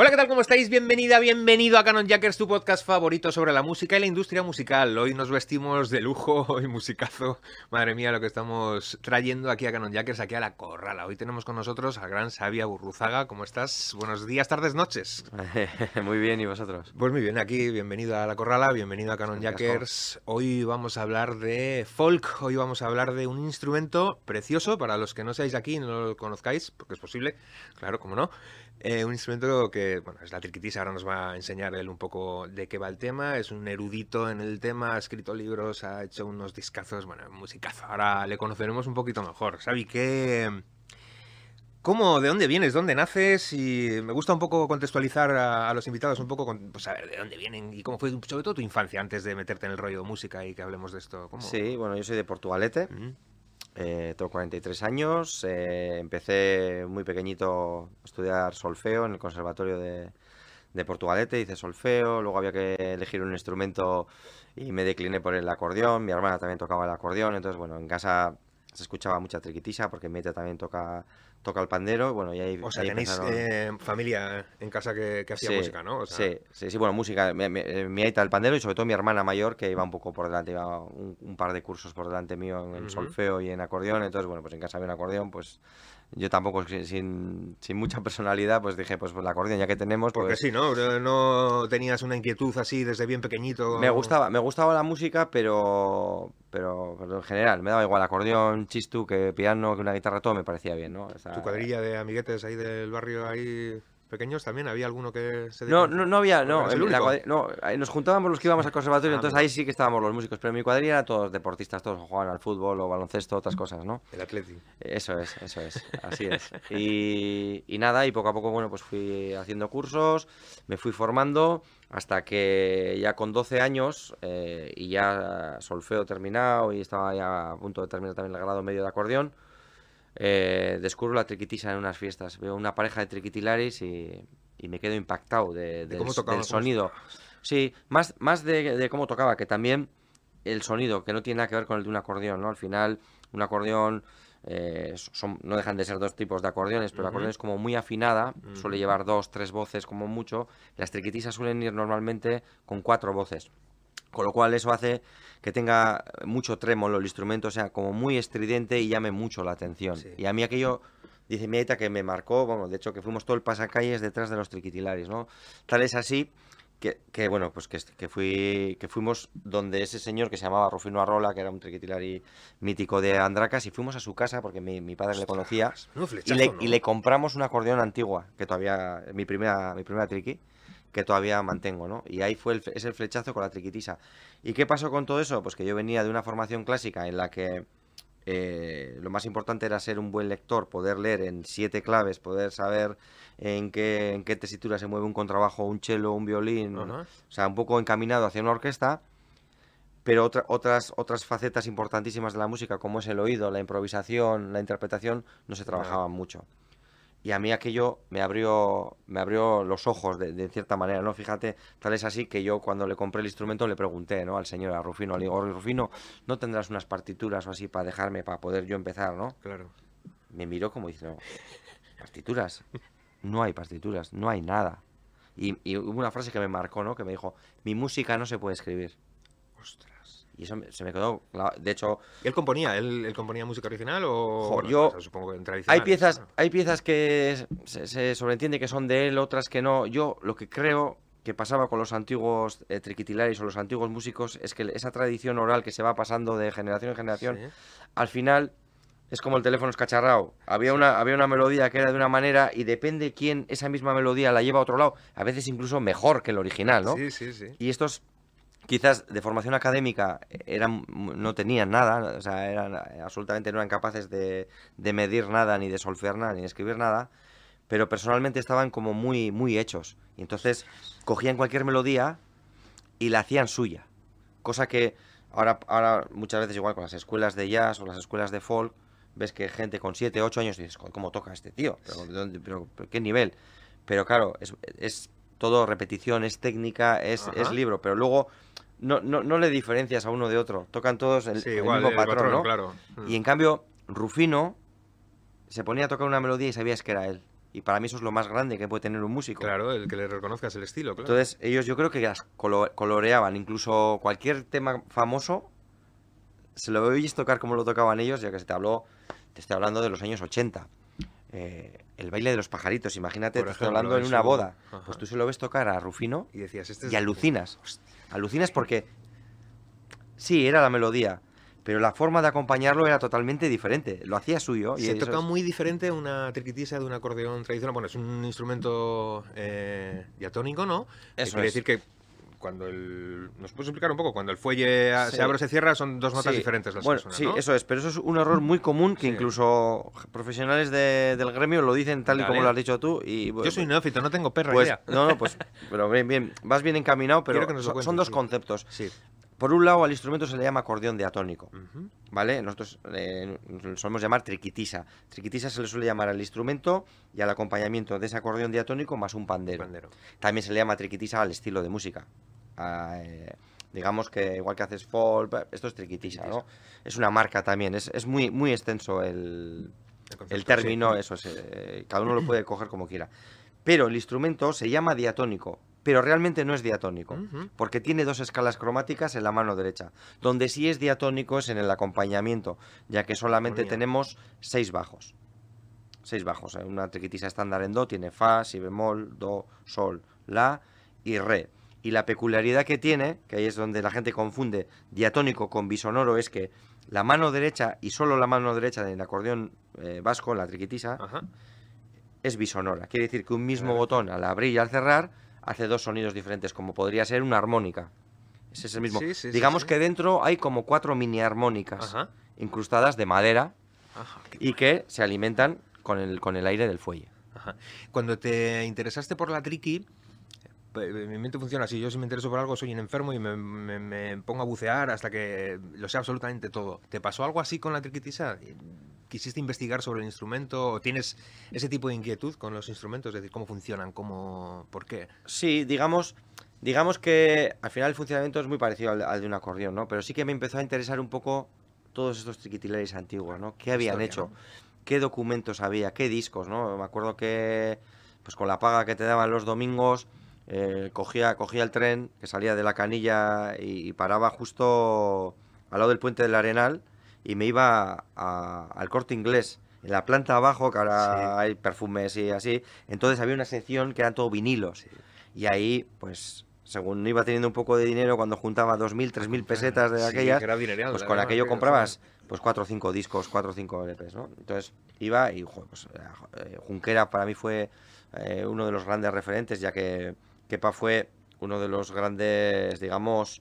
Hola, ¿qué tal? ¿Cómo estáis? Bienvenida, bienvenido a Canon Jackers, tu podcast favorito sobre la música y la industria musical. Hoy nos vestimos de lujo y musicazo. Madre mía, lo que estamos trayendo aquí a Canon Jackers, aquí a la Corrala. Hoy tenemos con nosotros al gran Sabia Burruzaga. ¿Cómo estás? Buenos días, tardes, noches. muy bien, ¿y vosotros? Pues muy bien, aquí, bienvenido a la Corrala, bienvenido a Canon Jackers. Hoy vamos a hablar de folk, hoy vamos a hablar de un instrumento precioso para los que no seáis aquí y no lo conozcáis, porque es posible, claro, como no. Eh, un instrumento que, bueno, es la triquitisa, ahora nos va a enseñar él un poco de qué va el tema, es un erudito en el tema, ha escrito libros, ha hecho unos discazos, bueno, musicazo, ahora le conoceremos un poquito mejor. ¿Sabi qué? ¿Cómo, de dónde vienes, dónde naces? Y me gusta un poco contextualizar a, los invitados un poco, con, pues a ver, de dónde vienen y cómo fue, sobre todo tu infancia, antes de meterte en el rollo de música y que hablemos de esto. ¿Cómo? Sí, bueno, yo soy de Portugalete. Eh, tengo 43 años, eh, empecé muy pequeñito a estudiar solfeo en el Conservatorio de, de, Portugalete, hice solfeo, luego había que elegir un instrumento y me decliné por el acordeón, mi hermana también tocaba el acordeón, entonces bueno, en casa se escuchaba mucha triquitisa porque mi tía también toca toca el pandero, bueno, y ahí... O sea, tenéis eh, familia en casa que, hacía música, ¿no? Sí, sí, sí, bueno, música, mi, mi, el pandero y sobre todo mi hermana mayor que iba un poco por delante, iba un, par de cursos por delante mío en solfeo y en acordeón, entonces, bueno, pues en casa había un acordeón, pues yo tampoco sin, sin, mucha personalidad, pues dije, pues, pues la acordeón ya que tenemos. Porque pues sí, ¿no? No tenías una inquietud así desde bien pequeñito. Me gustaba, me gustaba la música, pero, pero, en general, me daba igual acordeón, chistu, que piano, que una guitarra, todo me parecía bien, ¿no? tu cuadrilla de amiguetes ahí del barrio ahí pequeños también? ¿Había alguno que se No, no, no había, no, no, nos juntábamos los que íbamos al conservatorio, ah, entonces ahí sí que estábamos los músicos, pero en mi cuadrilla eran todos deportistas, todos jugaban al fútbol o baloncesto, otras cosas, ¿no? El Atlético. Eso es, eso es, así es. Y, y, nada, y poco a poco, bueno, pues fui haciendo cursos, me fui formando, hasta que ya con 12 años eh, y ya solfeo terminado y estaba ya a punto de terminar también el grado medio de acordeón, eh, descubro la triquitisa en unas fiestas. Veo una pareja de triquitilaris y, me quedo impactado de, del, sonido. Sí, más, más de, cómo tocaba, que también el sonido, que no tiene nada que ver con el de un acordeón, ¿no? Al final, un acordeón eh, son, no dejan de ser dos tipos de acordeones, pero el acordeón es como muy afinada, suele llevar dos, tres voces como mucho. Las triquitisas suelen ir normalmente con cuatro voces. Con lo cual eso hace que tenga mucho trémolo el instrumento, sea, como muy estridente y llame mucho la atención. Y a mí aquello, dice mi aita, que me marcó, bueno, de hecho que fuimos todo el pasacalles detrás de los triquitilaris, ¿no? Tal es así que, bueno, pues que, que, fui, que fuimos donde ese señor que se llamaba Rufino Arrola, que era un triquitilari mítico de Andracas, y fuimos a su casa porque mi, padre le conocía, y, le, y le compramos una acordeón antigua, que todavía, mi primera, mi primera triqui, que todavía mantengo, ¿no? Y ahí fue el, es el flechazo con la triquitisa. ¿Y qué pasó con todo eso? Pues que yo venía de una formación clásica en la que eh, lo más importante era ser un buen lector, poder leer en siete claves, poder saber en qué, en qué tesitura se mueve un contrabajo, un cello, un violín, o sea, un poco encaminado hacia una orquesta, pero otras, otras facetas importantísimas de la música, como es el oído, la improvisación, la interpretación, no se trabajaban mucho y a mí aquello me abrió, me abrió los ojos de, cierta manera, ¿no? Fíjate, tal es así que yo cuando le compré el instrumento le pregunté, ¿no? Al señor, a Rufino, le digo, Rufino, ¿no tendrás unas partituras o así para dejarme, para poder yo empezar, ¿no? Claro. Me miró como diciendo, partituras, no hay partituras, no hay nada. Y, y hubo una frase que me marcó, ¿no? Que me dijo, mi música no se puede escribir. Ostras. Y eso se me quedó. De hecho. él componía? ¿Él, componía música original o.? yo. supongo que en Hay piezas, hay piezas que se, sobreentiende que son de él, otras que no. Yo lo que creo que pasaba con los antiguos eh, triquitilares o los antiguos músicos es que esa tradición oral que se va pasando de generación en generación, al final es como el teléfono escacharrado. Había una, había una melodía que era de una manera y depende quién esa misma melodía la lleva a otro lado, a veces incluso mejor que el original, ¿no? Sí, sí, sí. Y estos quizás de formación académica eran, no tenían nada, o sea, eran, absolutamente no eran capaces de, medir nada, ni de solfear nada, ni de escribir nada, pero personalmente estaban como muy, muy hechos. Y entonces cogían cualquier melodía y la hacían suya. Cosa que ahora, ahora muchas veces igual con las escuelas de jazz o las escuelas de folk, ves que gente con 7, 8 años dices, ¿cómo toca este tío? ¿Pero, qué nivel? Pero claro, es todo repetición, es técnica, es, es libro, pero luego no, no, no le diferencias a uno de otro. Tocan todos el, mismo patrón, ¿no? Claro. Y en cambio, Rufino se ponía a tocar una melodía y sabías que era él. Y para mí eso es lo más grande que puede tener un músico. Claro, el que le reconozcas el estilo, claro. Entonces, ellos yo creo que las colo- coloreaban. Incluso cualquier tema famoso, se lo oyes tocar como lo tocaban ellos, ya que se te habló, te estoy hablando de los años 80. Eh, el baile de los pajaritos, imagínate, Por te estoy hablando en una boda. Ajá. Pues tú se lo ves tocar a Rufino y decías, este es... y alucinas. Alucinas porque sí, era la melodía, pero la forma de acompañarlo era totalmente diferente. Lo hacía suyo. Y Se toca es- muy diferente una triquitisa de un acordeón tradicional. Bueno, es un instrumento eh, diatónico, ¿no? Que Eso quiere es. decir que cuando el... ¿Nos puedes explicar un poco? Cuando el fuelle Sí. se abre o se cierra son dos notas Sí, diferentes las bueno, que suenan, sí, ¿no? eso es, pero eso es un error muy común que Sí. incluso profesionales de- del gremio lo dicen tal y como lo has dicho tú. Y, Yo soy neófito, no tengo perra pues, idea. No, no, pues, pero bien, bien, vas bien encaminado, pero son, dos conceptos. Sí. Por un lado, al instrumento se le llama acordeón diatónico. ¿vale? Nosotros eh, lo solemos llamar triquitisa. Triquitisa se le suele llamar al instrumento y al acompañamiento de ese acordeón diatónico más un pandero. Pandero. También se le llama triquitisa al estilo de música. Eh, digamos que igual que haces folk, esto es triquitisa, ¿no? Es una marca también, es, es muy, muy extenso el, El, término, sí. eso es, eh, cada uno lo puede coger como quiera. Pero el instrumento se llama diatónico, pero realmente no es diatónico, porque tiene dos escalas cromáticas en la mano derecha. Donde sí es diatónico es en el acompañamiento, ya que solamente tenemos seis bajos. Seis bajos. ¿eh? Una triquitisa estándar en do tiene fa, si bemol, do, sol, la y re. Y la peculiaridad que tiene, que ahí es donde la gente confunde diatónico con bisonoro, es que la mano derecha y solo la mano derecha del acordeón eh, vasco, la triquitisa, Ajá. es bisonora. Quiere decir que un mismo botón al abrir y al cerrar hace dos sonidos diferentes, como podría ser una armónica. Ese es el mismo. Sí, sí, sí, Digamos sí. que dentro hay como cuatro mini armónicas Ajá. incrustadas de madera Ajá. Y que se alimentan con el, con el aire del fuelle. Cuando te interesaste por la triqui, mi mente funciona así. Yo si me intereso por algo soy un enfermo y me, me- me pongo a bucear hasta que lo sé absolutamente todo. ¿Te pasó algo así con la triquitisa? ¿Quisiste investigar sobre el instrumento? ¿O tienes ese tipo de inquietud con los instrumentos? Es decir, ¿cómo funcionan? ¿Cómo, ¿Por qué? Sí, digamos, digamos que al final el funcionamiento es muy parecido al, al de un acordeón, ¿no? Pero sí que me empezó a interesar un poco todos estos triquitileres antiguos, ¿no? ¿Qué habían Historia, hecho? ¿no? ¿Qué documentos había? ¿Qué discos, no? Me acuerdo que, pues con la paga que te daban los domingos, eh, cogía, cogía el tren que salía de la canilla y, y paraba justo al lado del puente del Arenal y me iba a- al corte inglés. En la planta abajo, que ahora Sí. hay perfumes y así, entonces había una sección que eran todo vinilos. Y ahí, pues, según iba teniendo un poco de dinero, cuando juntaba 2.000, 3.000 pesetas de Sí, aquellas, dineral, pues con aquello que- comprabas pues 4 o 5 discos, 4 o 5 LPs, ¿no? Entonces iba y, pues, eh, Junquera para mí fue eh, uno de los grandes referentes, ya que Kepa fue uno de los grandes, digamos...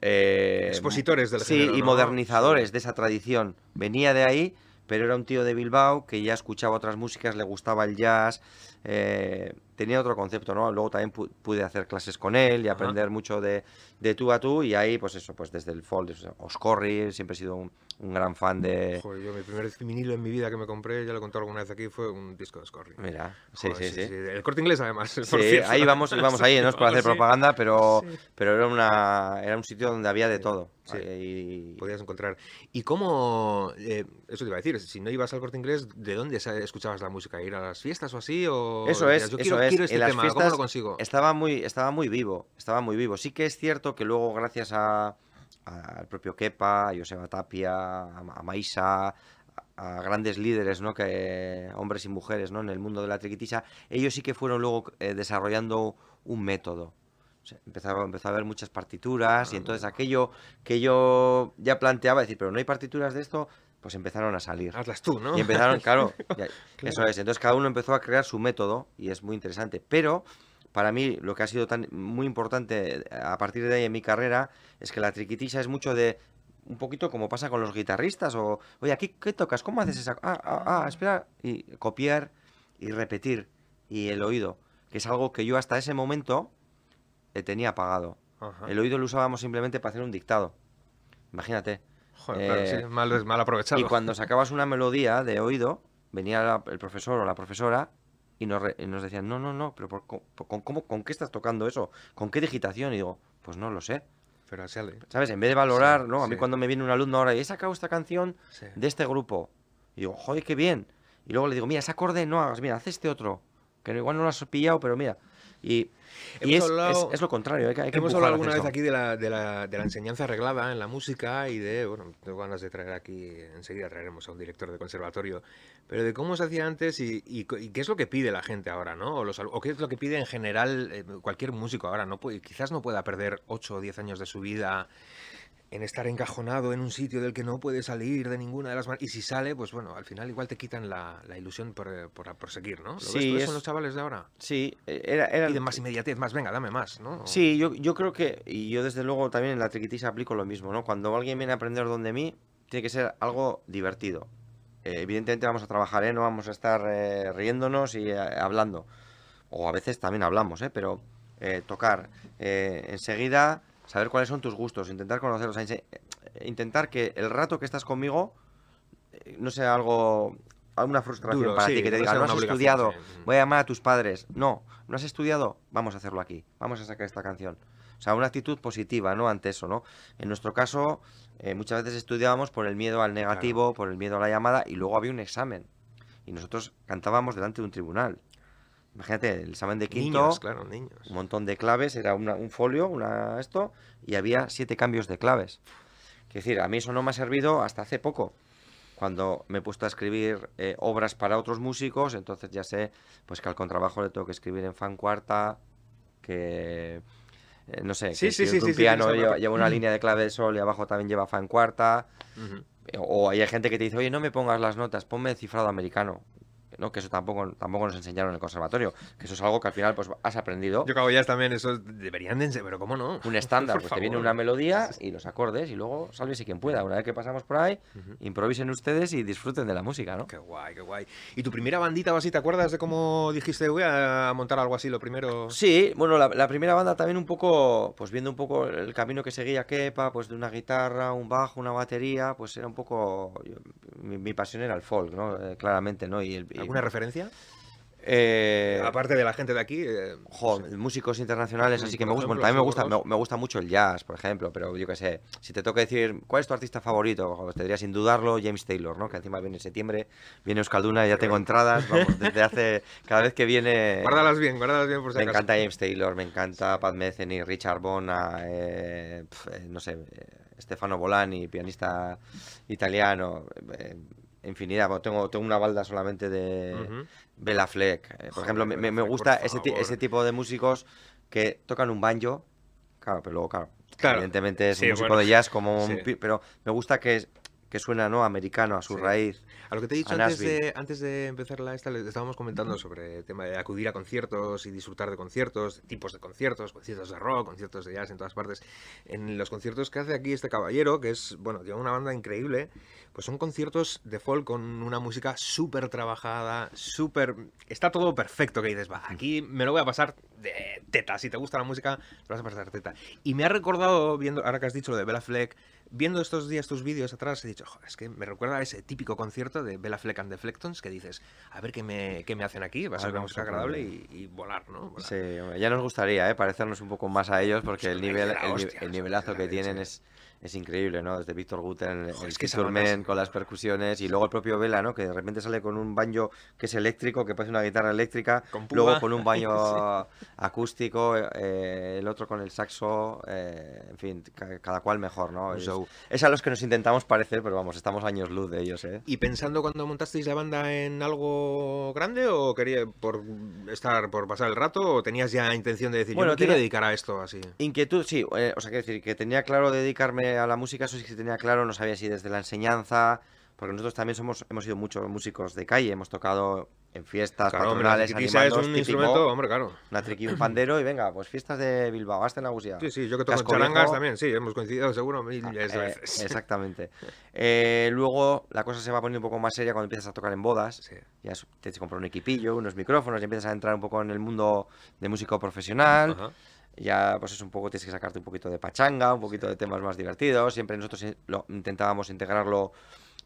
eh, Expositores del Sí, género, y ¿no? modernizadores de esa tradición. Venía de ahí, pero era un tío de Bilbao que ya escuchaba otras músicas, le gustaba el jazz, eh, tenía otro concepto, ¿no? Luego también pu- pude hacer clases con él y Ajá. aprender mucho de, de tú a tú, y ahí, pues eso, pues desde el sea, Oscorri, siempre he sido un, un gran fan de... Joder, yo mi primer vinilo en mi vida que me compré, ya lo he contado alguna vez aquí, fue un disco de Scorri. Mira, sí, Joder, sí, sí. El corte inglés, además. Sí, por ahí vamos, íbamos ahí, no es por hacer propaganda, pero, pero era, una, era un sitio donde había de todo. sí. Y- Podías encontrar. ¿Y cómo.? eh, eso te iba a decir, si no ibas al corte inglés, ¿de dónde escuchabas la música? ¿Ir a las fiestas o así? O Eso es, yo eso quiero, es. quiero este en las tema, ¿cómo fiestas lo consigo? estaba muy, estaba muy vivo, estaba muy vivo. Sí que es cierto que luego, gracias a- al propio Kepa, a Joseba Tapia, a, Maisa, a, grandes líderes, ¿no? Que, hombres y mujeres, ¿no? En el mundo de la triquitisa, ellos sí que fueron luego eh, desarrollando un método. O sea, empezó a haber muchas partituras y entonces aquello que yo ya planteaba, decir, pero no hay partituras de esto, pues empezaron a salir. Hazlas tú, ¿no? Y empezaron, claro, ya- Claro. eso es. Entonces cada uno empezó a crear su método y es muy interesante. Pero para mí lo que ha sido tan muy importante a partir de ahí en mi carrera es que la triquitisa es mucho de un poquito como pasa con los guitarristas o oye aquí qué tocas cómo haces esa ah, ah, ah, espera y copiar y repetir y el oído que es algo que yo hasta ese momento le tenía apagado. Ajá. el oído lo usábamos simplemente para hacer un dictado. Imagínate. Joder, claro, eh, mal, mal aprovechado. y cuando sacabas una melodía de oído, venía la- el profesor o la profesora y nos, re- y nos decían, no, no, no, pero por, co- por- con, cómo- ¿con qué estás tocando eso? ¿Con qué digitación? Y digo, pues no lo sé. Pero sale. ¿Sabes? En vez de valorar, Sí, ¿no? A mí sí. cuando me viene un alumno ahora y he sacado esta canción Sí. de este grupo, y digo, joder, qué bien. Y luego le digo, mira, ese acorde no hagas, mira, haz este otro, que igual no lo has pillado, pero mira. Y, y es, es, lo contrario. Hay que, hay que hemos hablado alguna vez aquí de la, de, la, de la, enseñanza arreglada en la música y de, bueno, tengo ganas de traer aquí, enseguida traeremos a un director de conservatorio, pero de cómo se hacía antes y, y, qué es lo que pide la gente ahora, ¿no? O, los, o, qué es lo que pide en general eh, cualquier músico ahora. no puede, Quizás no pueda perder 8 o 10 años de su vida en estar encajonado en un sitio del que no puede salir de ninguna de las maneras. Y si sale, pues bueno, al final igual te quitan la, la ilusión por, eh, por, por, seguir, ¿no? ¿Lo sí, ves son los chavales de ahora? Sí, eh, era... era... Piden más inmediatez, más, venga, dame más, ¿no? Sí, yo, yo creo que, y yo desde luego también en la triquitisa aplico lo mismo, ¿no? Cuando alguien viene a aprender donde mí, tiene que ser algo divertido. Eh, evidentemente vamos a trabajar, ¿eh? No vamos a estar eh, riéndonos y eh, hablando. O a veces también hablamos, ¿eh? Pero tocar enseguida saber cuáles son tus gustos, intentar conocerlos, intentar que el rato que estás conmigo eh, no sea algo alguna frustración para ti que te diga no has estudiado voy a llamar a tus padres no no has estudiado vamos a hacerlo aquí vamos a sacar esta canción. O sea una actitud positiva no ante eso no en nuestro caso eh, muchas veces estudiábamos por el miedo al negativo por el miedo a la llamada y luego había un examen y nosotros cantábamos delante de un tribunal Imagínate, el examen de quinto, claro, niños. un montón de claves, era un folio, una esto, y había siete cambios de claves. Es decir, a mí eso no me ha servido hasta hace poco. Cuando me he puesto a escribir eh, obras para otros músicos, entonces ya sé pues que al contrabajo le tengo que escribir en fan cuarta, que eh, no sé, sí, que sí, un piano lleva, una línea de clave de sol y abajo también lleva fan cuarta. O hay gente que te dice, oye, no me pongas las notas, ponme cifrado americano. ¿No? que eso tampoco, tampoco nos enseñaron en el conservatorio, que eso es algo que al final pues has aprendido. Yo ya también, eso deberían de pero ¿cómo no? Un estándar, pues te viene una melodía y los acordes y luego y quien pueda. Una vez que pasamos por ahí, improvisen ustedes y disfruten de la música, ¿no? Qué guay, qué guay. ¿Y tu primera bandita o así, te acuerdas de cómo dijiste, voy a montar algo así lo primero? Sí, bueno, la, primera banda también un poco, pues viendo un poco el camino que seguía Kepa, pues de una guitarra, un bajo, una batería, pues era un poco, mi, pasión era el folk, ¿no? Eh, claramente, ¿no? Y, el, ¿Alguna referencia? Eh, Aparte de la gente de aquí. Eh, músicos internacionales, así que me gusta. también me gusta, me, gusta mucho el jazz, por ejemplo, pero yo qué sé. Si te toca decir, ¿cuál es tu artista favorito? Pues te diría sin dudarlo James Taylor, ¿no? Que encima viene en septiembre, viene Euskalduna ya tengo entradas. Vamos, desde hace. Cada vez que viene. Guárdalas bien, guárdalas bien por si Me encanta James Taylor, me encanta Pat Metheny, Richard Bona, eh, no sé, Stefano Bolani, pianista italiano infinidad. tengo, tengo una balda solamente de Bela Fleck. Eh, por ejemplo, me, me gusta ese, ese, tipo de músicos que tocan un banjo. Claro, pero luego, claro, evidentemente es un músico de jazz como un... Pero me gusta que, que suena, ¿no? Americano, a su raíz. A lo que te he dicho antes de, antes de empezar la esta, le estábamos comentando sobre el tema de acudir a conciertos y disfrutar de conciertos, tipos de conciertos, conciertos de rock, conciertos de jazz en todas partes. En los conciertos que hace aquí este caballero, que es, bueno, tiene una banda increíble, pues son conciertos de folk con una música súper trabajada, súper... Está todo perfecto que dices, va, aquí me lo voy a pasar de teta. Si te gusta la música, te vas a pasar teta. Y me ha recordado, viendo, ahora que has dicho lo de Bella Fleck, viendo estos días tus vídeos atrás, he dicho, es que me recuerda a ese típico concierto de Bella Fleck and the Flectons que dices, a ver qué me, qué me hacen aquí, va a ser una música agradable y, volar, ¿no? Sí, ya nos gustaría, ¿eh? parecernos un poco más a ellos porque el, nivel, el, nivelazo que tienen es es increíble, ¿no? Desde Víctor Guten, el, el con las percusiones y luego el propio Vela, ¿no? Que de repente sale con un baño que es eléctrico, que parece una guitarra eléctrica, luego con un baño acústico, eh, el otro con el saxo, eh, en fin, cada cual mejor, ¿no? Es, a los que nos intentamos parecer, pero vamos, estamos años luz de ellos, ¿eh? ¿Y pensando cuando montasteis la banda en algo grande o quería por estar, por pasar el rato o tenías ya intención de decir, bueno, yo quiero dedicar a esto así? Inquietud, sí, eh, o sea, quiero decir que tenía claro dedicarme a la música, eso sí que tenía claro, no sabía si desde la enseñanza, porque nosotros también somos, hemos sido muchos músicos de calle, hemos tocado en fiestas patronales, es un instrumento, hombre, claro. Una triqui, un pandero y venga, pues fiestas de Bilbao, hasta en Agusia. Sí, sí, yo que toco en charangas también, sí, hemos coincidido seguro mil ah, eh, veces. Exactamente. Eh, luego la cosa se va poniendo un poco más seria cuando empiezas a tocar en bodas. Ya te compras un equipillo, unos micrófonos, y empiezas a entrar un poco en el mundo de músico profesional. Ajá ya pues es un poco, tienes que sacarte un poquito de pachanga, un poquito de temas más divertidos, siempre nosotros lo, intentábamos integrarlo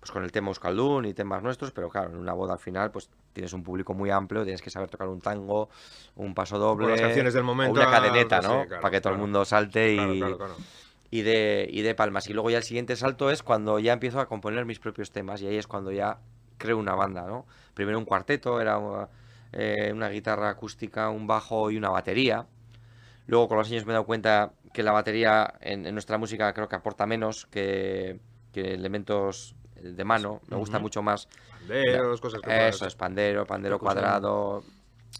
pues con el tema Euskaldun y temas nuestros, pero claro, en una boda al final pues tienes un público muy amplio, tienes que saber tocar un tango, un paso doble, las canciones del momento, una cadeneta, ¿no? Para que todo el mundo salte y, y, de, y de palmas. Y luego ya el siguiente salto es cuando ya empiezo a componer mis propios temas y ahí es cuando ya creo una banda, ¿no? Primero un cuarteto, era eh, una guitarra acústica, un bajo y una batería. Luego con los años me he dado cuenta que la batería en, nuestra música creo que aporta menos que, elementos de mano. Me gusta mucho más. Panderos, cosas Eso es, pandero, pandero cuadrado,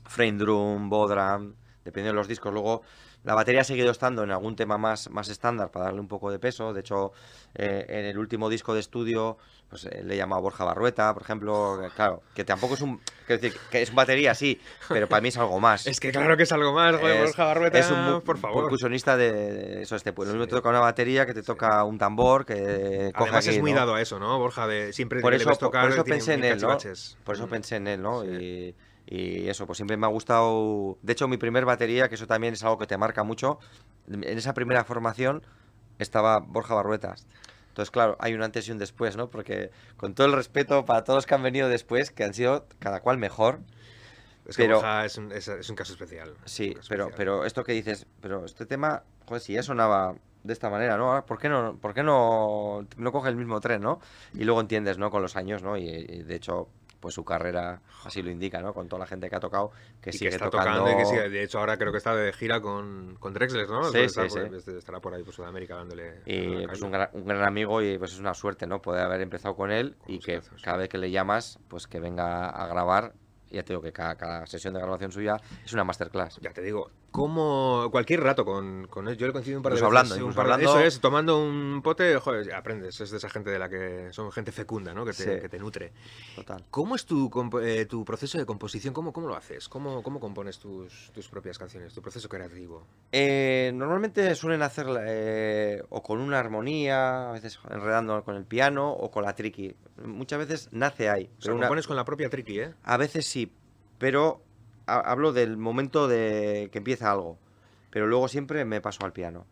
frame drum, bodram, dependiendo de los discos. Luego la batería ha seguido estando en algún tema más, más estándar para darle un poco de peso. De hecho, eh, en el último disco de estudio pues, eh, le he llamado Borja Barrueta, por ejemplo. claro, que tampoco es un. decir, que es batería, sí, pero para mí es algo más. es que claro que es algo más, Borja Barrueta. Es un por favor. percusionista de, eso, este pues Lo mismo te toca una batería que te toca un tambor, que Además es muy dado a eso, ¿no, Borja? De siempre por eso, tocar, por eso pensé en él, ¿no? Por eso pensé en él, ¿no? Y y eso, pues siempre me ha gustado. De hecho, mi primer batería, que eso también es algo que te marca mucho, en esa primera formación estaba Borja Barruetas. Entonces, claro, hay un antes y un después, ¿no? Porque con todo el respeto para todos los que han venido después, que han sido cada cual mejor. Es que Borja es un, caso especial. Sí, pero, pero esto que dices, pero este tema, joder, si ya sonaba de esta manera, ¿no? ¿Por qué no, por qué no, no coge el mismo tren, ¿no? Y luego entiendes, ¿no? Con los años, ¿no? y de hecho, pues su carrera así lo indica, ¿no? Con toda la gente que ha tocado, que sigue está tocando. y que sigue. De hecho, ahora creo que está de gira con, con Drexler, ¿no? Sí, sí, sí. estará por ahí por Sudamérica dándole. Y pues un gran, un gran, amigo y pues es una suerte, ¿no? Poder haber empezado con él y que cada vez que le llamas, pues que venga a grabar ya te digo que cada, sesión de grabación suya es una masterclass. Ya te digo, como cualquier rato con, con él, yo le coincido un par de veces. Hablando, hablando. Eso es, tomando un pote, joder, aprendes, es de esa gente de la que son gente fecunda, ¿no? Que te, que te nutre. Total. ¿Cómo es tu, eh, tu proceso de composición? ¿Cómo, cómo lo haces? ¿Cómo, cómo compones tus, tus propias canciones, tu proceso creativo? Eh, normalmente suelen hacerla eh, o con una armonía, a veces enredando con el piano o con la tricky. Muchas veces nace ahí. Pero o compones con la propia tricky, ¿eh? A veces sí, pero hablo del momento de que empieza algo, pero luego siempre me paso al piano.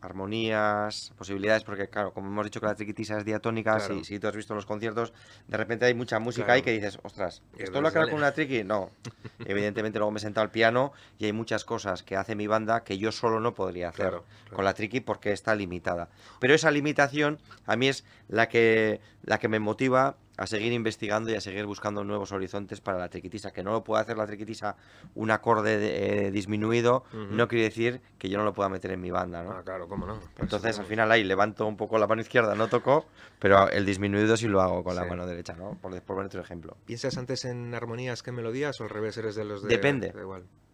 Armonías, posibilidades, porque claro, como hemos dicho que la triquitisa es diatónica, si, tú has visto los conciertos, de repente hay mucha música ahí que dices, ostras, ¿esto lo acabo con una triqui? No. Evidentemente luego me he sentado al piano y hay muchas cosas que hace mi banda que yo solo no podría hacer con la triqui porque está limitada. Pero esa limitación a mí es la que, la que me motiva a seguir investigando y a seguir buscando nuevos horizontes para la triquitisa. Que no lo pueda hacer la triquitisa un acorde eh, disminuido, no quiere decir que yo no lo pueda meter en mi banda, ¿no? Ah, claro, cómo no. Entonces, al final ahí levanto un poco la mano izquierda, no toco, pero el disminuido sí lo hago con la mano derecha, ¿no? Por, por poner otro ejemplo. ¿Piensas antes en armonías que en melodías o al revés eres de los de...? Depende.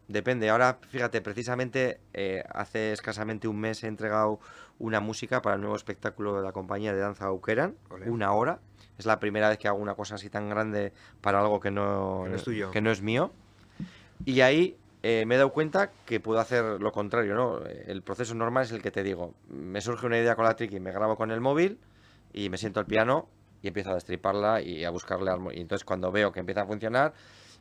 Depende. Ahora, fíjate, precisamente eh, hace escasamente un mes he entregado una música para el nuevo espectáculo de la compañía de danza Aukeran, una hora es la primera vez que hago una cosa así tan grande para algo que no, que no, es, mío. Y ahí eh, me he dado cuenta que puedo hacer lo contrario, ¿no? El proceso normal es el que te digo. Me surge una idea con la trick y me grabo con el móvil y me siento al piano y empiezo a destriparla y a buscarle Y entonces cuando veo que empieza a funcionar,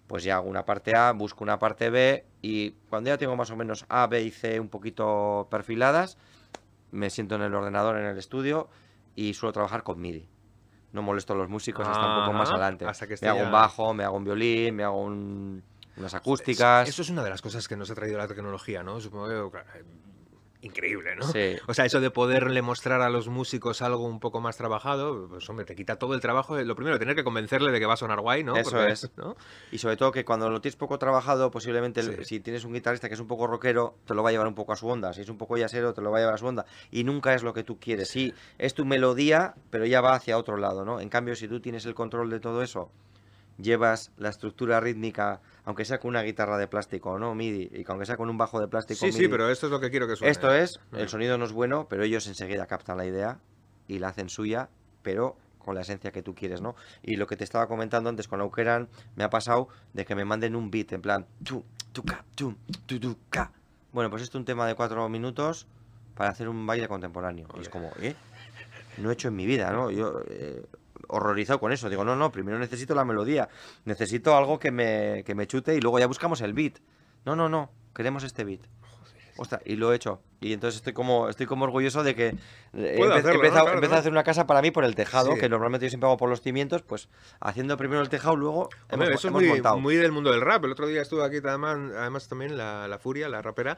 pues ya hago una parte A, busco una parte B y cuando ya tengo más o menos A, B y C un poquito perfiladas, me siento en el ordenador, en el estudio y suelo trabajar con MIDI no molesto a los músicos hasta un poco más adelante. me hago un bajo, me hago un violín, me hago unas acústicas. Eso es una de las cosas que nos ha traído la tecnología, ¿no? Supongo que increíble, ¿no? Sí. O sea, eso de poderle mostrar a los músicos algo un poco más trabajado, pues hombre, te quita todo el trabajo. Lo primero, tener que convencerle de que va a sonar guay, ¿no? Eso es. Y sobre todo que cuando lo tienes poco trabajado, posiblemente si tienes un guitarrista que es un poco rockero, te lo va a llevar un poco a su onda. Si es un poco yacero, te lo va a llevar a su onda. Y nunca es lo que tú quieres. Sí, es tu melodía, pero ya va hacia otro lado, ¿no? En cambio, si tú tienes el control de todo eso, llevas la estructura rítmica aunque sea con una guitarra de plástico, ¿no? MIDI, y aunque sea con un bajo de plástico. Sí, sí, pero esto es lo que quiero que suene. Esto es, el sonido no es bueno, pero ellos enseguida captan la idea y la hacen suya, pero con la esencia que tú quieres, ¿no? Y lo que te estaba comentando antes con Aukeran, me ha pasado de que me manden un beat en plan tu, tu, ka, tu, tu, tu. Bueno, pues esto es un tema de cuatro minutos para hacer un baile contemporáneo. Y es como, ¿eh? No he hecho en mi vida, ¿no? Yo, eh, horrorizado con eso. Digo, no, no, primero necesito la melodía, necesito algo que me, que me chute y luego ya buscamos el beat. No, no, no, queremos este beat. Ostras, y lo he hecho. Y entonces estoy como, estoy como orgulloso de que eh, he Puedo empe- hacerlo, empezado, ¿no? Claro, empezado ¿no? a hacer una casa para mí por el tejado, Sí. que normalmente yo siempre hago por los cimientos, pues haciendo primero el tejado, luego Hombre, hemos, eso es muy, montado. muy del mundo del rap. El otro día estuve aquí, además, además también la, la Furia, la rapera,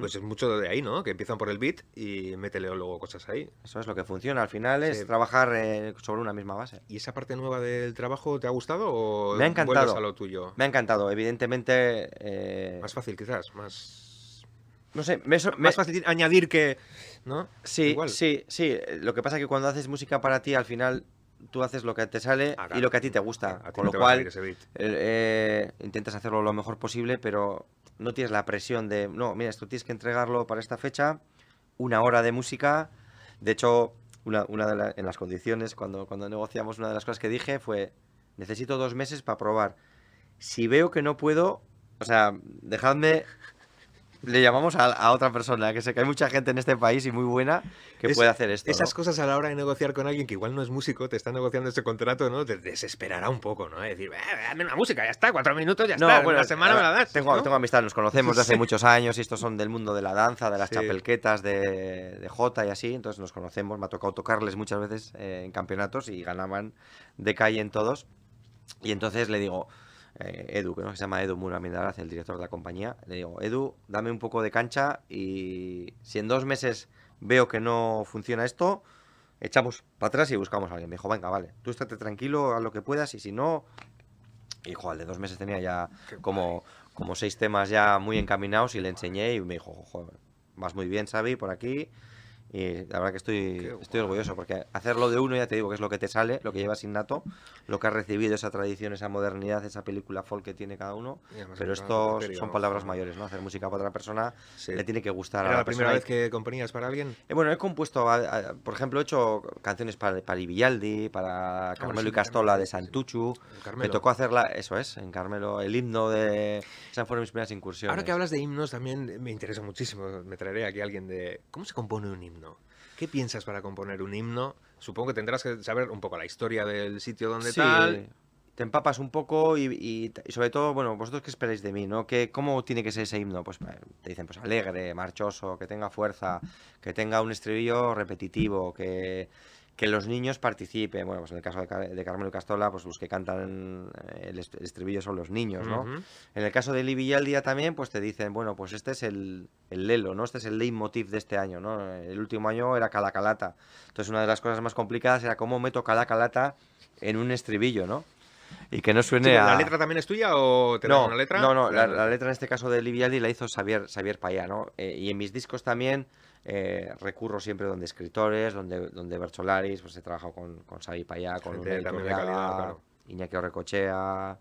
pues es mucho de ahí, ¿no? Que empiezan por el beat y métele luego cosas ahí. Eso es lo que funciona. Al final es Sí. trabajar eh, sobre una misma base. ¿Y esa parte nueva del trabajo te ha gustado o Me ha encantado. a lo tuyo? Me ha encantado. Evidentemente, eh, Más fácil quizás, más... no sé, me, so- me- Más fácil añadir que... ¿No? Sí, Igual. sí, sí. Lo que pasa es que cuando haces música para ti, al final tú haces lo que te sale Ah, y lo que a ti te gusta. A ti con no lo cual, eh, eh, intentas hacerlo lo mejor posible, pero no tienes la presión de, no, mira, esto tienes que entregarlo para esta fecha, una hora de música. De hecho, una, una de la- en las condiciones, cuando, cuando negociamos, una de las cosas que dije fue, necesito dos meses para probar. Si veo que no puedo, o sea, dejadme... Le llamamos a, a otra persona, que sé que hay mucha gente en este país y muy buena que Es- puede hacer esto. Esas ¿no? cosas a la hora de negociar con alguien que igual no es músico, te está negociando ese contrato, ¿no? Te desesperará un poco, ¿no? Decir, "Eh, dame una música, ya está, cuatro minutos, ya No, está, bueno, una semana me ver, la das. Tengo, ¿no? tengo amistad, nos conocemos de hace muchos años y estos son del mundo de la danza, de las Sí. chapelquetas de, de Jota y así, entonces nos conocemos, me ha tocado tocarles muchas veces eh, en campeonatos y ganaban de calle en todos. Y entonces le digo, eh, Edu, que ¿no? se llama Edu Mura el director de la compañía, le digo, Edu, dame un poco de cancha y si en dos meses veo que no funciona esto, echamos para atrás y buscamos a alguien. Me dijo, venga, vale, tú estate tranquilo, haz lo que puedas y si no... Y jo, al de dos meses tenía ya como, como seis temas ya muy encaminados y le enseñé y me dijo, joder, vas muy bien, Xavi, por aquí. Y la verdad que estoy, Qué estoy orgulloso porque hacerlo de uno, ya te digo, que es lo que te sale, lo que llevas innato, lo que has recibido, esa tradición, esa modernidad, esa película folk que tiene cada uno. Pero estos son palabras mayores, ¿no? Hacer música para otra persona Sí. le tiene que gustar a ¿Era la, la primera vez que componías para alguien? eh, bueno, he compuesto, a- a- por ejemplo, he hecho canciones para, para Ibillaldi, para Carmelo Ah, sí, y Castola sí, de sí. Santuchu. El Me Carmelo. tocó hacerla, eso es, en Carmelo, el himno de... Esas fueron mis primeras incursiones. Ahora que hablas de himnos también me interesa muchísimo. Me traeré aquí a alguien de... ¿Cómo se compone un himno? ¿Qué piensas para componer un himno? Supongo que tendrás que saber un poco la historia del sitio donde Sí, tal. te empapas un poco y, y- y sobre todo, bueno, vosotros qué esperáis de mí, ¿no? ¿Qué, ¿Cómo tiene que ser ese himno? Pues te dicen, pues alegre, marchoso, que tenga fuerza, que tenga un estribillo repetitivo, que, que los niños participen. Bueno, pues en el caso de, Car- de Carmelo y Castola, pues los que cantan eh, el est- el estribillo son los niños, ¿no? En el caso de Livi y Aldía también, pues te dicen, bueno, pues este es el, el lelo, ¿no? Este es el leitmotiv de este año, ¿no? El último año era Calacalata. Entonces una de las cosas más complicadas era cómo meto Calacalata en un estribillo, ¿no? Y que no suene Sí, a... ¿La letra también es tuya o te no, una letra? no, no, la, letra en este caso de Livi y Aldi la hizo Xavier, Xavier Payá, ¿no? Eh, y en mis discos también eh, recurro siempre donde escritores, donde, donde Bercholaris, pues he trabajado con, con Xavi Payá, con calidad, claro. Iñaki Orrecochea,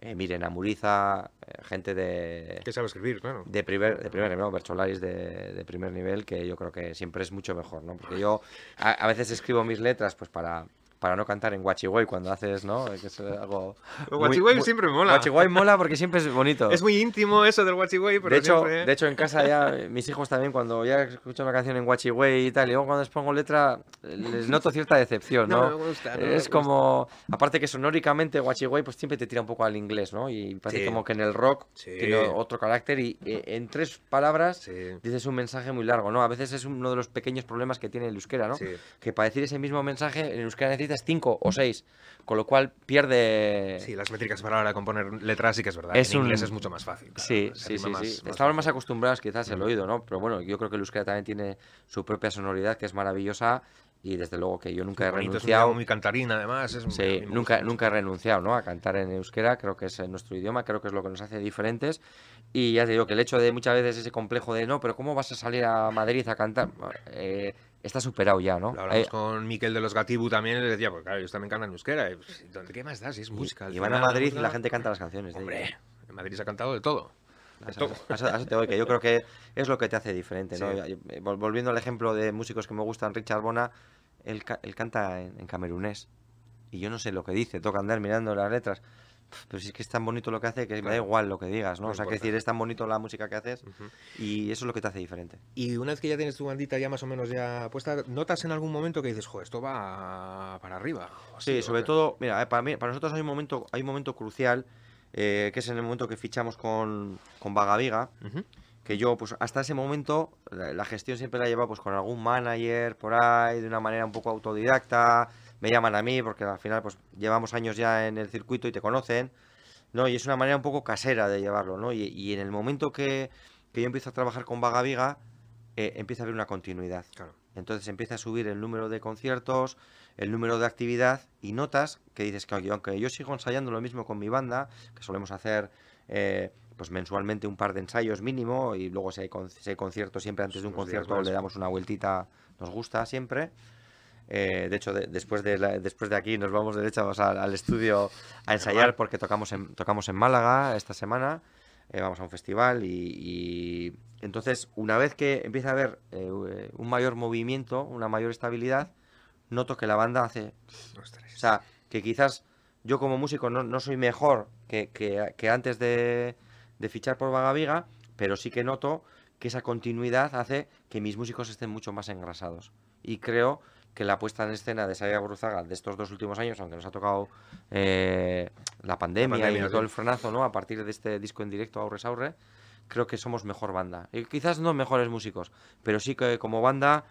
eh, Miren Amuriza, eh, gente de, Que sabe escribir, claro. de primer, de primer nivel. Bercholaris de, de primer nivel, que yo creo que siempre es mucho mejor, ¿no? Porque yo a, a veces escribo mis letras pues para, para no cantar en guachigüey cuando haces, ¿no? Que es algo... Guachigüey muy- siempre me mola. Guachigüey mola porque siempre es bonito. Es muy íntimo eso del guachigüey, pero de, hecho, siempre- de hecho, en casa ya, eh, mis hijos también, cuando ya escuchan una canción en guachigüey y tal, y luego cuando les pongo letra, les noto cierta decepción, ¿no? No me gusta, no me es gusta. como, aparte que sonóricamente guachigüey, pues siempre te tira un poco al inglés, ¿no? Y parece Sí. como que en el rock Sí. tiene otro carácter y eh, en tres palabras Sí, dices un mensaje muy largo, ¿no? A veces es uno de los pequeños problemas que tiene el euskera, ¿no? Que para decir ese mismo mensaje en euskera necesitas cinco o seis, con lo cual pierde... Sí, las métricas para ahora componer letras sí que es verdad. Es en inglés un- es mucho más fácil. claro, Sí, sí, sí, más- sí. más Estamos más acostumbrados quizás al Mm. oído, ¿no? Pero bueno, yo creo que el euskera también tiene su propia sonoridad que es maravillosa y desde luego que yo nunca he es renunciado. idioma muy cantarín, además. Es, Sí, nunca, nunca he renunciado ¿no? a cantar en euskera, creo que es nuestro idioma, creo que es lo que nos hace diferentes. Y ya te digo que el hecho de muchas veces ese complejo de no, pero ¿cómo vas a salir a Madrid a cantar? Eh, está superado ya, ¿no? Lo hablamos Eh, con Miquel de los Gatibu también, y le decía, pues claro, ellos también cantan euskera. y, pues, ¿dónde- ¿Qué más da? Si es música. y van a Madrid y la gente canta las canciones. Hombre, en Madrid se ha cantado de todo. De eso, todo. a eso- te voy, que yo creo que es lo que te hace diferente, ¿no? Sí. Eh, vol- Volviendo al ejemplo de músicos que me gustan, Richard Bona, él canta en, en camerunés. Y yo no sé lo que dice, toca andar mirando las letras. Pero si es que es tan bonito lo que hace que me da Claro. igual lo que digas, ¿no? No o sea, que decir, es tan bonito la música que haces Ujú. y eso es lo que te hace diferente. Y una vez que ya tienes tu bandita ya más o menos ya puesta, ¿notas en algún momento que dices, joder, esto va para arriba? así, Sí, sobre todo, mira, eh, para mí, para nosotros hay un momento, hay un momento crucial, eh, que es en el momento que fichamos con, con Vagaviga, Ujú. que yo, pues hasta ese momento, la, la gestión siempre la he llevado pues con algún manager por ahí, de una manera un poco autodidacta, me llaman a mí porque al final pues llevamos años ya en el circuito y te conocen, ¿no? Y es una manera un poco casera de llevarlo, ¿no? Y, y en el momento que, que yo empiezo a trabajar con Vaga Viga, eh, empieza a haber una continuidad. Claro. Entonces empieza a subir el número de conciertos, el número de actividad y notas que dices que aunque yo sigo ensayando lo mismo con mi banda, que solemos hacer eh, pues mensualmente un par de ensayos mínimo y luego si hay, con- si hay conciertos siempre antes de un concierto le damos una vueltita, nos gusta siempre. Eh, de hecho, de- después, de la- después de aquí nos vamos derechos al, al estudio a ensayar porque tocamos en, tocamos en Málaga esta semana. eh, vamos a un festival y, y entonces una vez que empieza a haber eh, un mayor movimiento, una mayor estabilidad, noto que la banda hace Ostras. o sea, que quizás yo como músico no, no soy mejor que, que- que antes de, de fichar por Vagaviga, pero sí que noto que esa continuidad hace que mis músicos estén mucho más engrasados. Y creo que la puesta en escena de Saga Bruzaga de estos dos últimos años, aunque nos ha tocado eh, la, pandemia pandemia, y todo sí. el frenazo, ¿no? A partir de este disco en directo, Aurre Saurre, creo que somos mejor banda. Y quizás no mejores músicos, pero sí que como banda...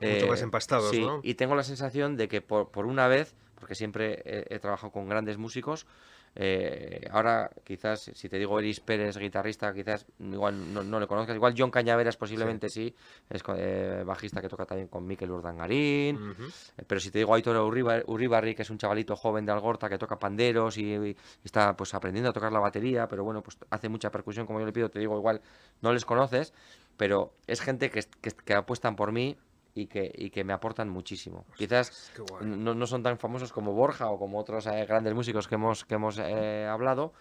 Mucho más eh, empastados, sí, ¿no? y tengo la sensación de que por, por una vez, porque siempre he, he trabajado con grandes músicos, eh, ahora quizás, si te digo Eris Pérez, guitarrista, quizás igual no, no le conozcas, igual John Cañaveras posiblemente sí, es eh, bajista que toca también con Mikel Urdangarín, eh, pero si te digo Aitor Uribar- Uribarri, que es un chavalito joven de Algorta que toca panderos y, y está pues aprendiendo a tocar la batería, pero bueno, pues hace mucha percusión como yo le pido, te digo igual no les conoces, pero es gente que, que, que apuestan por mí y que, y que me aportan muchísimo. Quizás no, no son tan famosos como Borja o como otros eh, grandes músicos que hemos, que hemos eh, hablado,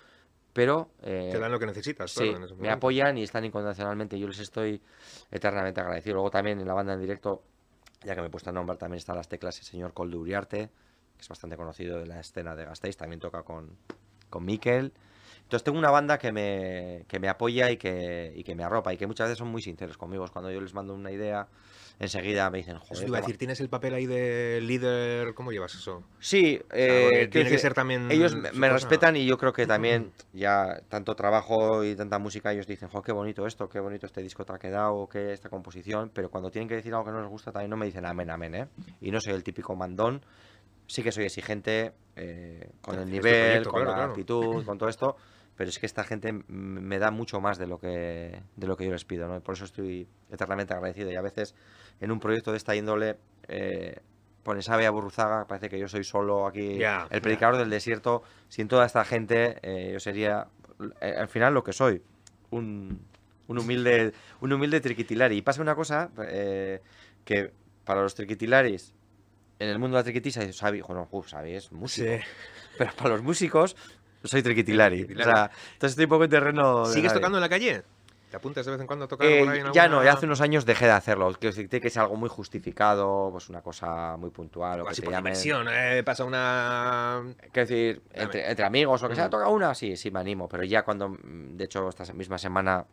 pero eh, Te dan lo que necesitas, sí, claro, me apoyan y están incondicionalmente. Yo les estoy eternamente agradecido. Luego también en la banda en directo, ya que me he puesto a nombrar, también están las teclas el señor Coldo Uriarte, que es bastante conocido de la escena de Gasteiz, también toca con, con Mikel. Entonces tengo una banda que me, que me apoya y que, y que me arropa y que muchas veces son muy sinceros conmigo. Cuando yo les mando una idea, enseguida me dicen, Eso joder, te iba a toma". decir, ¿tienes el papel ahí de líder? ¿Cómo llevas eso? Sí, O sea, eh, tiene que decir, ser también. ellos me, cosa. respetan y yo creo que también ya tanto trabajo y tanta música ellos dicen, jo, qué bonito esto, qué bonito este disco te ha quedado, qué esta composición, pero cuando tienen que decir algo que no les gusta también no me dicen amén, amén, ¿eh? Y no soy el típico mandón, sí que soy exigente eh, con el nivel, proyecto, con claro, la claro. actitud, con todo esto, pero es que esta gente me da mucho más de lo que de lo que yo les pido, ¿no? Por eso estoy eternamente agradecido y a veces en un proyecto de esta índole eh, pones a Burruzaga, parece que yo soy solo aquí el predicador del desierto, sin toda esta gente eh, yo sería eh, al final lo que soy, un, un humilde un humilde triquitilari. Y pasa una cosa eh, que para los triquitilaris en el mundo de la triquitisa, Xavi, bueno, Xavi es músico. Sí. Pero para los músicos, soy triquitilari. O sea, entonces estoy un poco en terreno. de ¿Sigues nadie. tocando en la calle? ¿Te apuntas de vez en cuando a tocar Eh, por ahí en Ya no, ya hace unos años dejé de hacerlo. Quiero decirte que es algo muy justificado, pues una cosa muy puntual. O que Así por llamen. diversión, eh, pasa una... Quiero decir, entre, entre amigos o que sea, toca una, sí, sí me animo. Pero ya cuando, de hecho, esta misma semana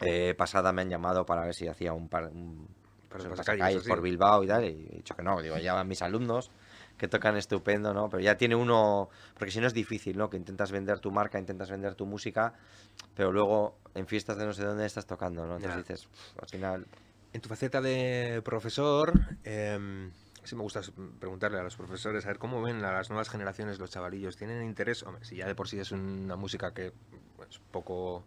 eh, pasada me han llamado para ver si hacía un par un, pues, por Bilbao y tal. Y he dicho que no, digo, ya van mis alumnos que tocan estupendo, ¿no? Pero ya tiene uno, porque si no es difícil, ¿no? Que intentas vender tu marca, intentas vender tu música, pero luego en fiestas de no sé dónde estás tocando, ¿no? Entonces dices, "Uf, al final, En tu faceta de profesor, eh, sí me gusta preguntarle a los profesores a ver cómo ven a las nuevas generaciones los chavalillos. ¿Tienen interés? Hombre, si ya de por sí es una música que es poco,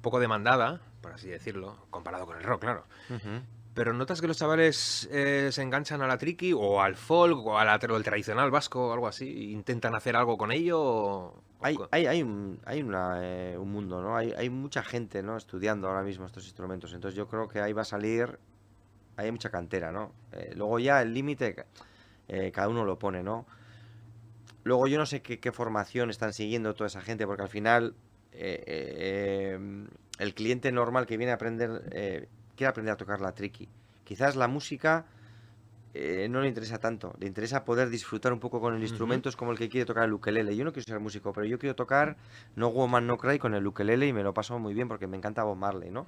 poco demandada, por así decirlo, comparado con el rock, claro. Pero ¿notas que los chavales eh, se enganchan a la triqui o al folk o al tradicional vasco o algo así? ¿Intentan hacer algo con ello? o- Hay, hay, hay, un, hay una, eh, un mundo, ¿no? Hay, hay mucha gente, ¿no? Estudiando ahora mismo estos instrumentos. Entonces yo creo que ahí va a salir, hay mucha cantera, ¿no? Eh, luego ya el límite, cada uno lo pone, ¿no? Luego yo no sé qué, qué formación están siguiendo toda esa gente, porque al final el cliente normal que viene a aprender, quiere aprender a tocar la triqui. Quizás la música eh, no le interesa tanto, le interesa poder disfrutar un poco con el instrumento, es como el que quiere tocar el ukelele. Yo no quiero ser músico, pero yo quiero tocar No Woman No Cry con el ukelele y me lo paso muy bien porque me encanta Bob Marley, ¿no?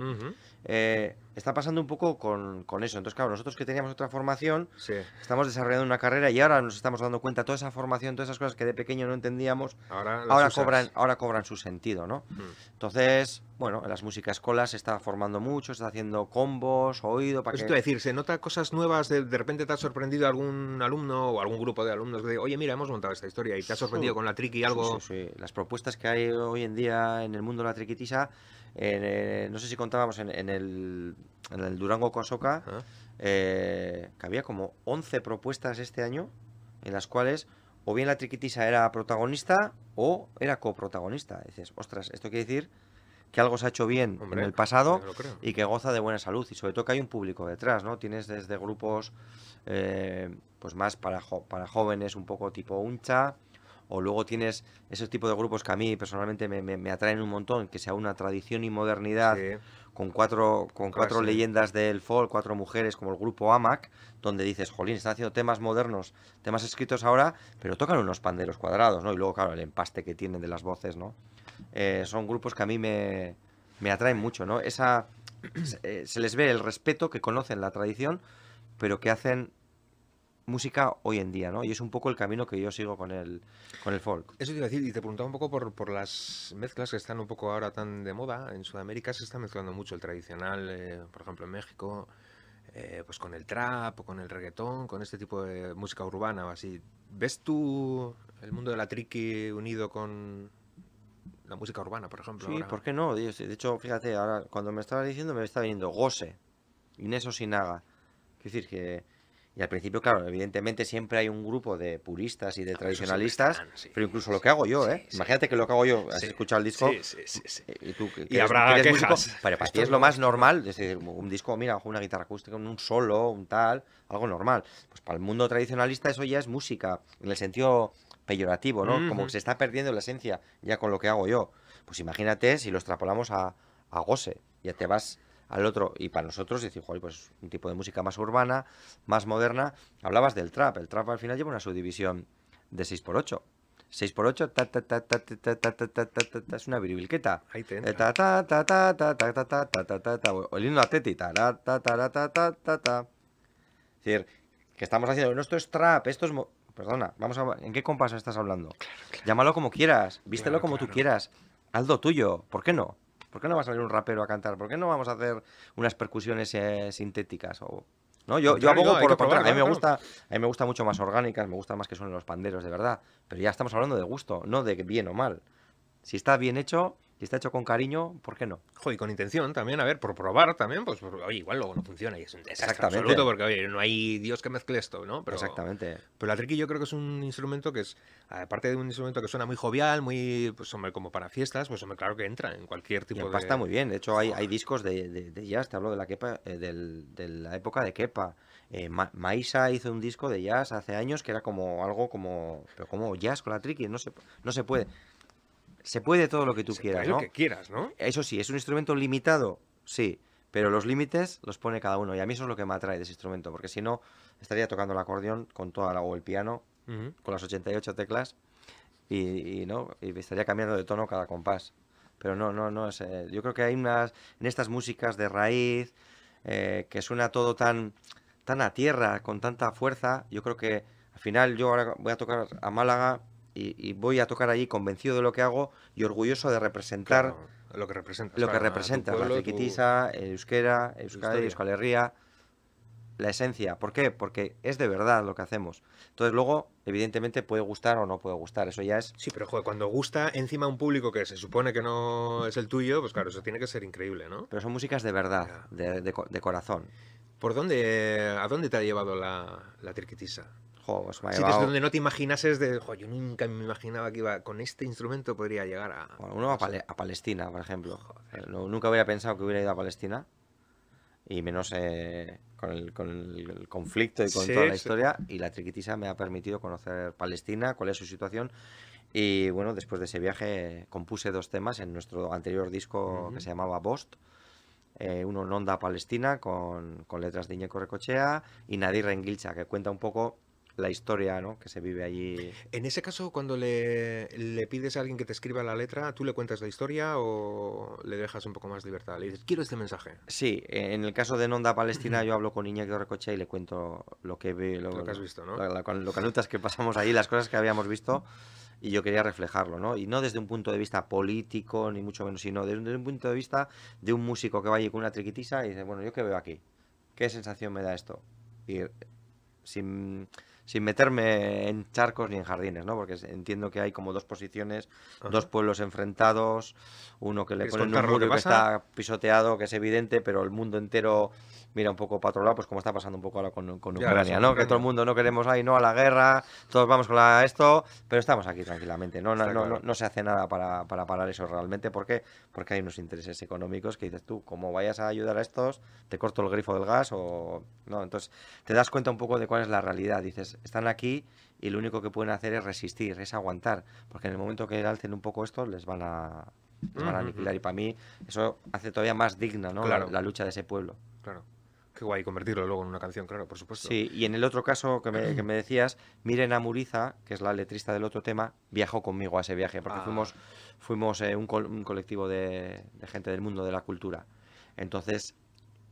Eh, está pasando un poco con, con eso. Entonces, claro, nosotros que teníamos otra formación, Sí. estamos desarrollando una carrera y ahora nos estamos dando cuenta toda esa formación, todas esas cosas que de pequeño no entendíamos, Ahora, cobran, ahora cobran su sentido, ¿no? Mm. Entonces, bueno, en las músicas escolas se está formando mucho, se está haciendo combos, oído, para Pues que... decir, ¿se nota cosas nuevas? De, de repente te ha sorprendido algún alumno o algún grupo de alumnos de, oye, mira, hemos montado esta historia y te ha sorprendido Sí. con la triqui algo... Sí, sí, Las propuestas que hay hoy en día en el mundo de la triquitisa, eh, no sé si contábamos en, en el, en el Durango Cosoca, Ah, eh, que había como 11 propuestas este año en las cuales o bien la triquitisa era protagonista o era coprotagonista. Dices, ostras, esto quiere decir que algo se ha hecho bien Hombre, en el pasado y que goza de buena salud y sobre todo que hay un público detrás, ¿no? Tienes desde grupos eh, pues más para, jo- para jóvenes, un poco tipo uncha, o luego tienes ese tipo de grupos que a mí personalmente me, me- me atraen un montón, que sea una tradición y modernidad Sí. con cuatro, con cuatro leyendas del folk, cuatro mujeres, como el grupo AMAC, donde dices, jolín, están haciendo temas modernos, temas escritos ahora, pero tocan unos panderos cuadrados, ¿no? Y luego, claro, el empaste que tienen de las voces, ¿no? Eh, son grupos que a mí me, me atraen mucho, ¿no? Esa, se, eh, se les ve el respeto, que conocen la tradición, pero que hacen música hoy en día, ¿no? Y es un poco el camino que yo sigo con el, con el folk. Eso te iba a decir, y te preguntaba un poco por, por las mezclas que están un poco ahora tan de moda. En Sudamérica se está mezclando mucho el tradicional, eh, por ejemplo en México, pues con el trap, o con el reggaetón, con este tipo de música urbana o así. ¿Ves tú el mundo de la triqui unido con la música urbana, por ejemplo? Sí, ahora? ¿por qué no? Dios, De hecho, fíjate, ahora cuando me estaba diciendo me está viniendo Gose, Inés Osinaga. Quiero decir que... Y al principio, claro, evidentemente siempre hay un grupo de puristas y de tradicionalistas, están, sí. pero incluso lo que hago yo, ¿eh? Sí, sí. Imagínate que lo que hago yo, has Sí, escuchado el disco, Sí, sí, sí, sí. y tú que, Y eres- habrá que músico, quejas. pero para ti es lo más normal, es decir, un disco, mira, una guitarra acústica, un solo, un tal, algo normal. Pues para el mundo tradicionalista eso ya es música, en el sentido peyorativo, ¿no? Como que se está perdiendo la esencia ya con lo que hago yo. Pues imagínate si lo extrapolamos a, a Gose, ya te vas al otro, y para nosotros decir, joder, pues un tipo de música más urbana, más moderna. Hablabas del trap, el trap al final lleva una subdivisión de 6x8. 6x8, ta, ta, ta, ta, ta, ta, ta, ta, ta, ta, ta, ta, es una viribilqueta. Ahí te Eh, entra. ta, ta, ta, ta, ta, ta, ta, ta, ta, ta, ta, o el himno Atleti, ta, ta, ta, ta, ta, ta, ta. Es decir, que estamos haciendo, no, esto es trap, esto es... Perdona, vamos a... ¿En qué compás estás hablando? Llámalo como quieras, vístelo Claro, como tú quieras, hazlo tuyo, ¿por qué no? ¿Por qué no va a salir un rapero a cantar? ¿Por qué no vamos a hacer unas percusiones eh, sintéticas? O... No, yo, yo abogo por lo contrario. A mí me gusta, a mí me gusta mucho más orgánicas, me gusta más que suenen los panderos, de verdad. Pero ya estamos hablando de gusto, no de bien o mal. Si está bien hecho, si está hecho con cariño, ¿por qué no? Joder, y con intención también, a ver, por probar también, pues oye, igual luego no funciona y es un desastre Exactamente. absoluto porque oye, no hay Dios que mezcle esto, ¿no? Pero, Exactamente. Pero la triqui yo creo que es un instrumento que es, aparte de un instrumento que suena muy jovial, muy, pues hombre, como para fiestas, pues hombre, claro que entra en cualquier Y tipo de... empasta muy bien. De hecho, hay, discos de, de, de jazz. Te hablo de la, Kepa, eh, del- de la época de Kepa. Eh, Ma- Maisa hizo un disco de jazz hace años que era como algo como... Pero como jazz con la triqui. No se, no se puede. Se puede todo lo que tú Se quieras, ¿no? lo que quieras, ¿no? Eso sí, es un instrumento limitado, sí, pero los límites los pone cada uno y a mí eso es lo que me atrae de ese instrumento, porque si no estaría tocando el acordeón con toda la o el piano con las 88 teclas y, y no y estaría cambiando de tono cada compás. Pero no, no, no es. eh, yo creo que hay unas en estas músicas de raíz eh, que suena todo tan tan a tierra, con tanta fuerza. Yo creo que al final yo ahora voy a tocar a Málaga y, y voy a tocar allí convencido de lo que hago y orgulloso de representar Claro, lo que representa. lo que representa la triquitisa, el euskera, euskadi, euskal herria, la esencia. ¿Por qué? Porque es de verdad lo que hacemos. Entonces luego, evidentemente, puede gustar o no puede gustar. Eso ya es... Sí, pero joder, cuando gusta encima un público que se supone que no es el tuyo, pues claro, eso tiene que ser increíble, ¿no? Pero son músicas de verdad, de, de de corazón. ¿Por dónde, a dónde te ha llevado la, la triquitisa? Pues me ha donde no te imaginases de, jo, yo nunca me imaginaba que iba con este instrumento podría llegar a... Bueno, uno a, Palestina, por ejemplo. Eh, no- nunca hubiera pensado que hubiera ido a Palestina. Y menos eh, con, el, con el conflicto y con Sí, toda la sí. historia. Y la triquitisa me ha permitido conocer Palestina, cuál es su situación. Y bueno, después de ese viaje compuse dos temas en nuestro anterior disco que se llamaba Bost. Eh, uno en Onda Palestina con, con letras de Iñeco Recochea y Nadir Rengilcha, que cuenta un poco la historia ¿no? que se vive allí. En ese caso, cuando le, le pides a alguien que te escriba la letra, ¿tú le cuentas la historia o le dejas un poco más libertad? Le dices, quiero este mensaje. Sí, en el caso de Nonda Palestina yo hablo con Iñaki Recochea y le cuento lo que ve, Lo que has visto, ¿no? con- lo canutas que pasamos ahí, las cosas que habíamos visto y yo quería reflejarlo, ¿no? Y no desde un punto de vista político, ni mucho menos, sino desde un punto de vista de un músico que vaya con una triquitisa y dice, bueno, ¿yo qué veo aquí? ¿Qué sensación me da esto? Y sin, sin meterme en charcos ni en jardines, ¿no? Porque entiendo que hay como dos posiciones, dos pueblos enfrentados, uno que le pone un muro que, está pisoteado, que es evidente, pero el mundo entero mira un poco para otro lado, pues como está pasando un poco ahora con, Ucrania, ¿no? Que todo el mundo no queremos ahí, no a la guerra, todos vamos con la, esto, pero estamos aquí tranquilamente, no, no, no, no, se hace nada para, para, parar eso realmente, ¿por qué? Porque hay unos intereses económicos que dices tú, como vayas a ayudar a estos, te corto el grifo del gas o... No, entonces te das cuenta un poco de cuál es la realidad, dices, están aquí y lo único que pueden hacer es resistir, es aguantar, porque en el momento que alcen un poco esto, les van a, les van a aniquilar y para mí eso hace todavía más digna ¿no? la lucha de ese pueblo. Claro. Qué guay convertirlo luego en una canción, claro, por supuesto. Sí, y en el otro caso que me, que me decías, Miren Amuriza, que es la letrista del otro tema, viajó conmigo a ese viaje, porque ah. fuimos, fuimos eh, un, colectivo de, gente del mundo de la cultura. Entonces,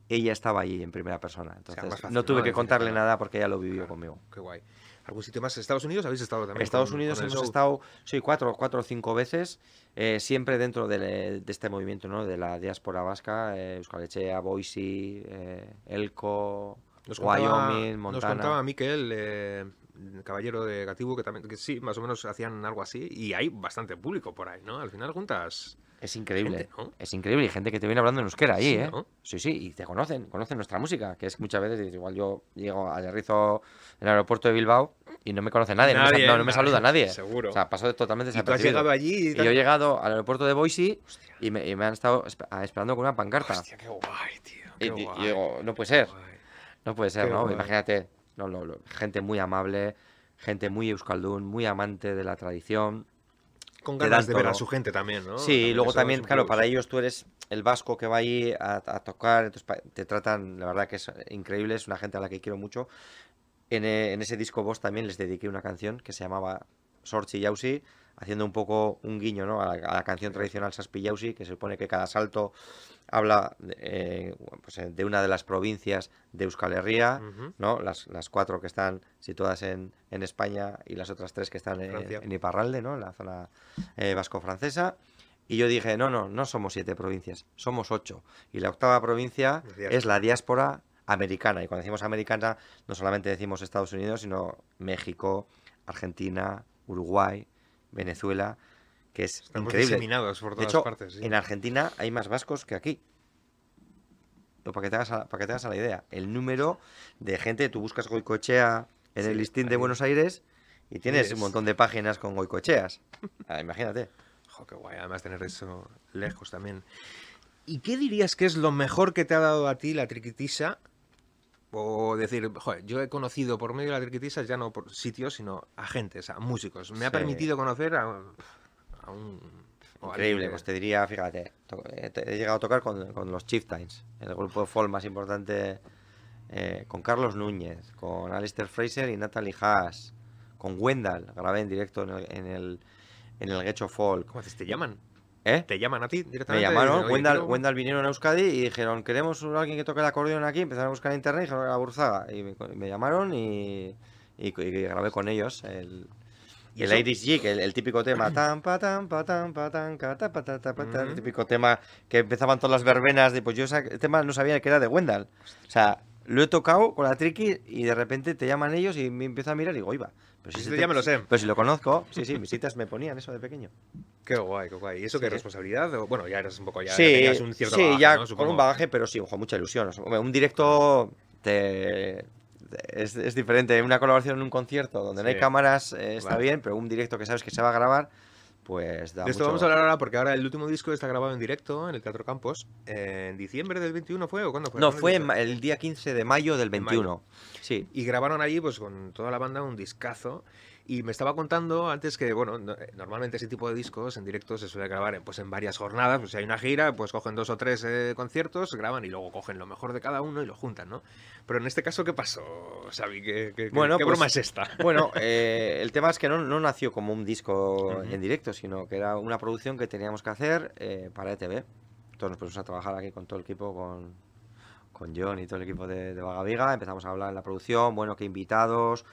ella estaba allí en primera persona. Entonces, no tuve que contarle nada porque ella lo vivió conmigo. Qué guay. ¿Algún sitio más? ¿Estados Unidos habéis estado también? Estados Unidos hemos estado, sí, cuatro, cuatro o cinco veces, eh, siempre dentro de, este movimiento, ¿no? De la diáspora vasca, eh, Euskal Echea, Boise, eh, Elko, Wyoming, Montana. Nos contaba Miquel, eh, caballero de Gatibu, que también, que sí, más o menos hacían algo así, y hay bastante público por ahí, ¿no? Al final juntas es increíble. Es increíble. Y gente que te viene hablando en euskera ahí, ¿eh? Sí, sí, y te conocen, conocen nuestra música, que es muchas veces, igual yo llego a Aterrizo en el aeropuerto de Bilbao y no me conoce nadie, no, me, saluda nadie. Seguro. O sea, pasó totalmente desapercibido. ¿Y tú has llegado allí? Y, yo he llegado al aeropuerto de Boise y me, han estado esperando con una pancarta. Hostia, qué guay, tío. y, digo, no puede ser. No puede ser, ¿no? Imagínate, no, gente muy amable, gente muy euskaldun, muy amante de la tradición con ganas de ver a su gente también, ¿no? Sí, luego también, claro, para ellos tú eres el vasco que va ahí a, tocar, entonces te tratan, la verdad que es increíble, es una gente a la que quiero mucho. En, eh, ese disco vos también les dediqué una canción que se llamaba Sorchi Yausi, haciendo un poco un guiño ¿no? a, la, canción tradicional Saspi Yausi, que se supone que cada salto habla eh, pues, de una de las provincias de Euskal Herria, ¿no? Las, las, cuatro que están situadas en, en, España y las otras tres que están en, Iparralde, ¿no? en la zona eh, vasco-francesa. Y yo dije, no, no, no somos siete provincias, somos ocho. Y la octava provincia es la diáspora americana. Y cuando decimos americana, no solamente decimos Estados Unidos, sino México, Argentina, Uruguay, Venezuela que es increíble. de hecho, en Argentina hay más vascos que aquí. Para que, te hagas para que te hagas la idea. El número de gente, tú buscas Goicoechea en el listín de Buenos Aires y tienes un montón de páginas con Goicoecheas. Ah, imagínate. qué guay, además tener eso lejos también. ¿Y qué dirías que es lo mejor que te ha dado a ti la triquitisa? O decir, joder, yo he conocido por medio de la triquitisa ya no por sitios, sino a gente, a músicos. Me ha permitido conocer a Increíble, pues te diría, fíjate, eh, he llegado a tocar con, con los Chieftains, el grupo de folk más importante, eh, con Carlos Núñez, con Alistair Fraser y Natalie Haas, con Wendell, grabé en directo en el, en el, en el Gecho Folk. ¿Cómo ¿Te llaman? ¿Eh? ¿Te llaman a ti directamente? Me llamaron, Wendell, Wendell, vinieron a Euskadi y dijeron, queremos alguien que toque el acordeón aquí, empezaron a buscar en internet y dijeron, la Burzaga. Y me, llamaron y, y, grabé con ellos el, y el Irish Jig, el, típico tema, tan, pa, tan, pa, tan, pa, tan, ta, pa, ta, pa, el típico tema que empezaban todas las verbenas de, pues yo ese tema no sabía que era de Wendell. O sea, lo he tocado con la triqui y de repente te llaman ellos y me empiezo a mirar y digo, iba. Pero si ya me lo sé. Pero si lo conozco, sí, sí, mis citas me ponían eso de pequeño. Qué guay, qué guay. ¿Y eso qué responsabilidad? Bueno, ya eres un poco, ya, sí, tenías un cierto Sí, ya con un bagaje, pero sí, ojo, mucha ilusión. un directo te, es, diferente. Una colaboración en un concierto donde no hay cámaras eh, está bien, pero un directo que sabes que se va a grabar, pues da De esto vamos a hablar ahora porque ahora el último disco está grabado en directo en el Teatro Campos. ¿En diciembre del 21 fue o cuándo fue? No, fue el día 15 de mayo del 21. Sí. Y grabaron allí pues con toda la banda un discazo. Y me estaba contando antes que, bueno, eh, normalmente ese tipo de discos en directo se suele grabar en, pues, en varias jornadas. Pues si hay una gira, pues cogen dos o tres eh, conciertos, graban y luego cogen lo mejor de cada uno y lo juntan, ¿no? Pero en este caso, ¿qué pasó, Xavi? ¿Qué, bueno, ¿qué pues, broma es esta? Bueno, eh, el tema es que no, no nació como un disco en directo, sino que era una producción que teníamos que hacer para ETV. Entonces nos pusimos a trabajar aquí con todo el equipo, con, con John y todo el equipo de, de Vaga Viga. Empezamos a hablar en la producción, bueno, qué invitados,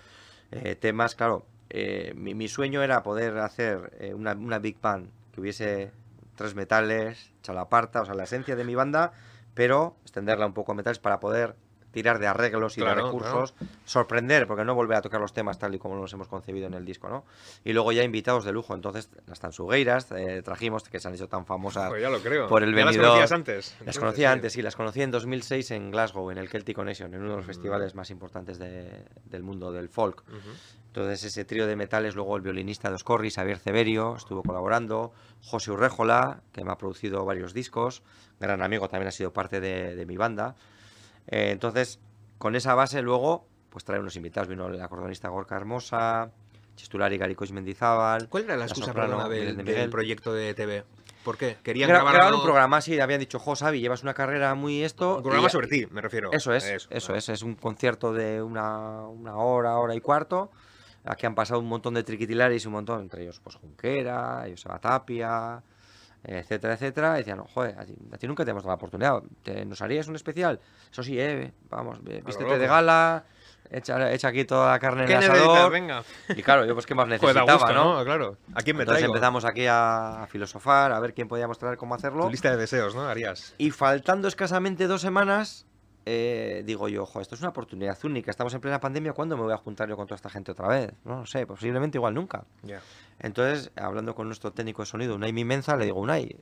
temas, claro eh, mi, mi sueño era poder hacer eh, una, una big band que hubiese tres metales, chalaparta, o sea, la esencia de mi banda, pero extenderla un poco a metales para poder tirar de arreglos y Claro, de recursos, sorprender, porque no volver a tocar los temas tal y como los hemos concebido en el disco, ¿no? Y luego ya invitados de lujo, entonces las tansugueiras eh, trajimos, que se han hecho tan famosas Pues ya lo creo. por el ¿Ya las venidor. conocías antes? las conocía sí. antes, sí, las conocí en 2006 en Glasgow, en el Celtic Connection, en uno de los Mm. festivales más importantes de- del mundo del folk. Entonces ese trío de metales, luego el violinista de Oscorri, Xavier Severio, estuvo colaborando, José Urréjola, que me ha producido varios discos, gran amigo, también ha sido parte de, de mi banda. Eh, entonces, con esa base luego, pues trae unos invitados, vino el acordeonista Gorka Hermosa, Chistulari Garicois Mendizábal. ¿Cuál era la la excusa, soprano perdona, del, de del proyecto de TV? ¿Por qué? ¿Querían Gra- grabar, un programa así, habían dicho, jo, Xavi, llevas una carrera muy esto. Un programa y- sobre ti, me refiero. Eso es, eso, vale. es, es un concierto de una, una hora, hora y cuarto. Aquí han pasado un montón de triquitilaris, un montón, entre ellos pues Junquera, Joseba Tapia, etcétera, etcétera. Y decían, "No, joder, a ti, a ti nunca te hemos dado la oportunidad. ¿Te- ¿Nos harías un especial? Eso sí, eh, vamos, vístete de gala, echa, echa aquí toda la carne en ¿Qué el asador. Venga. Y claro, yo pues qué más Pues necesitaba, da gusto, ¿no? ¿no? Claro. ¿A quién me Entonces traigo? empezamos aquí a, a filosofar, a ver quién podíamos traer, cómo hacerlo. Tu lista de deseos, ¿no? Harías. Y faltando escasamente dos semanas, eh, digo yo, ojo, esto es una oportunidad única. Estamos en plena pandemia, ¿cuándo me voy a juntar yo con toda esta gente otra vez? No lo sé, posiblemente igual nunca. Ya. Entonces, hablando con nuestro técnico de sonido, Unai Mimenza, le digo, Unai,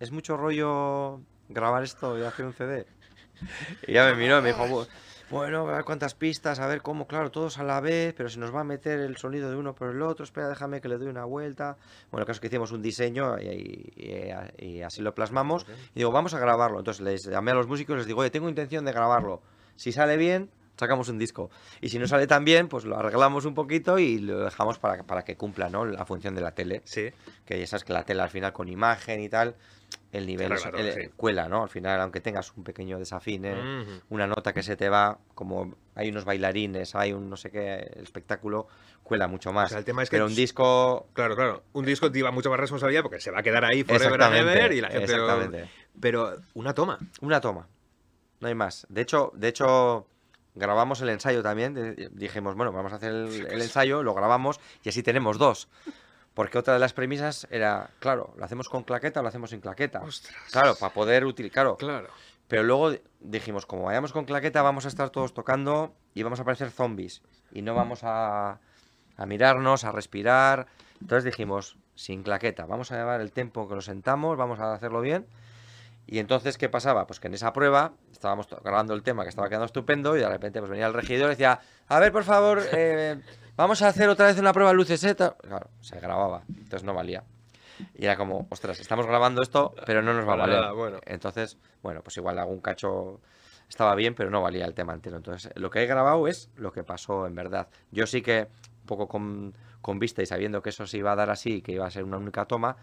¿es mucho rollo grabar esto y hacer un CD? Y ya me miró y me dijo, "Bu- bueno, a ver cuántas pistas, a ver cómo, claro, todos a la vez, pero se nos va a meter el sonido de uno por el otro, espera, déjame que le doy una vuelta. Bueno, el caso es que hicimos un diseño y, y- y así lo plasmamos. Y digo, vamos a grabarlo. Entonces les llamé a los músicos y les digo, oye, tengo intención de grabarlo. Si sale bien, sacamos un disco. Y si no sale tan bien, pues lo arreglamos un poquito y lo dejamos para, para que cumpla ¿no? la función de la tele. Sí. Que ya sabes que la tele al final con imagen y tal, el nivel el- sí. cuela, ¿no? Al final, aunque tengas un pequeño desafine, una nota que se te va, como hay unos bailarines, hay un no sé qué, espectáculo cuela mucho más. O sea, el tema es que Pero un disco... Claro, claro. Un disco te lleva mucha más responsabilidad porque se va a quedar ahí forever and ever y la gente... lo- exactamente. Pero una toma. Una toma. No hay más. De hecho, de hecho grabamos el ensayo también. de- Dijimos, bueno, vamos a hacer el, el ensayo, lo grabamos y así tenemos dos. Porque otra de las premisas era, claro, ¿lo hacemos con claqueta o lo hacemos sin claqueta? Ostras. Claro, para poder utilizar. Claro, Claro. pero luego di- dijimos, como vayamos con claqueta, vamos a estar todos tocando y vamos a parecer zombies. Y no vamos a, a mirarnos, a respirar. Entonces dijimos, sin claqueta, vamos a llevar el tempo que lo sentamos, vamos a hacerlo bien. Y entonces, ¿qué pasaba? Pues que en esa prueba estábamos grabando el tema que estaba quedando estupendo y de repente pues venía el regidor y decía, a ver, por favor, eh, vamos a hacer otra vez una prueba luces, ¿eh?". Claro, se grababa, entonces no valía. Y era como, ostras, estamos grabando esto, pero no nos va a valer. nada, bueno. Entonces, bueno, pues igual algún cacho estaba bien, pero no valía el tema entero. Entonces, lo que he grabado es lo que pasó en verdad. Yo sí que, un poco con, con vista y sabiendo que eso se iba a dar así, que iba a ser una única toma,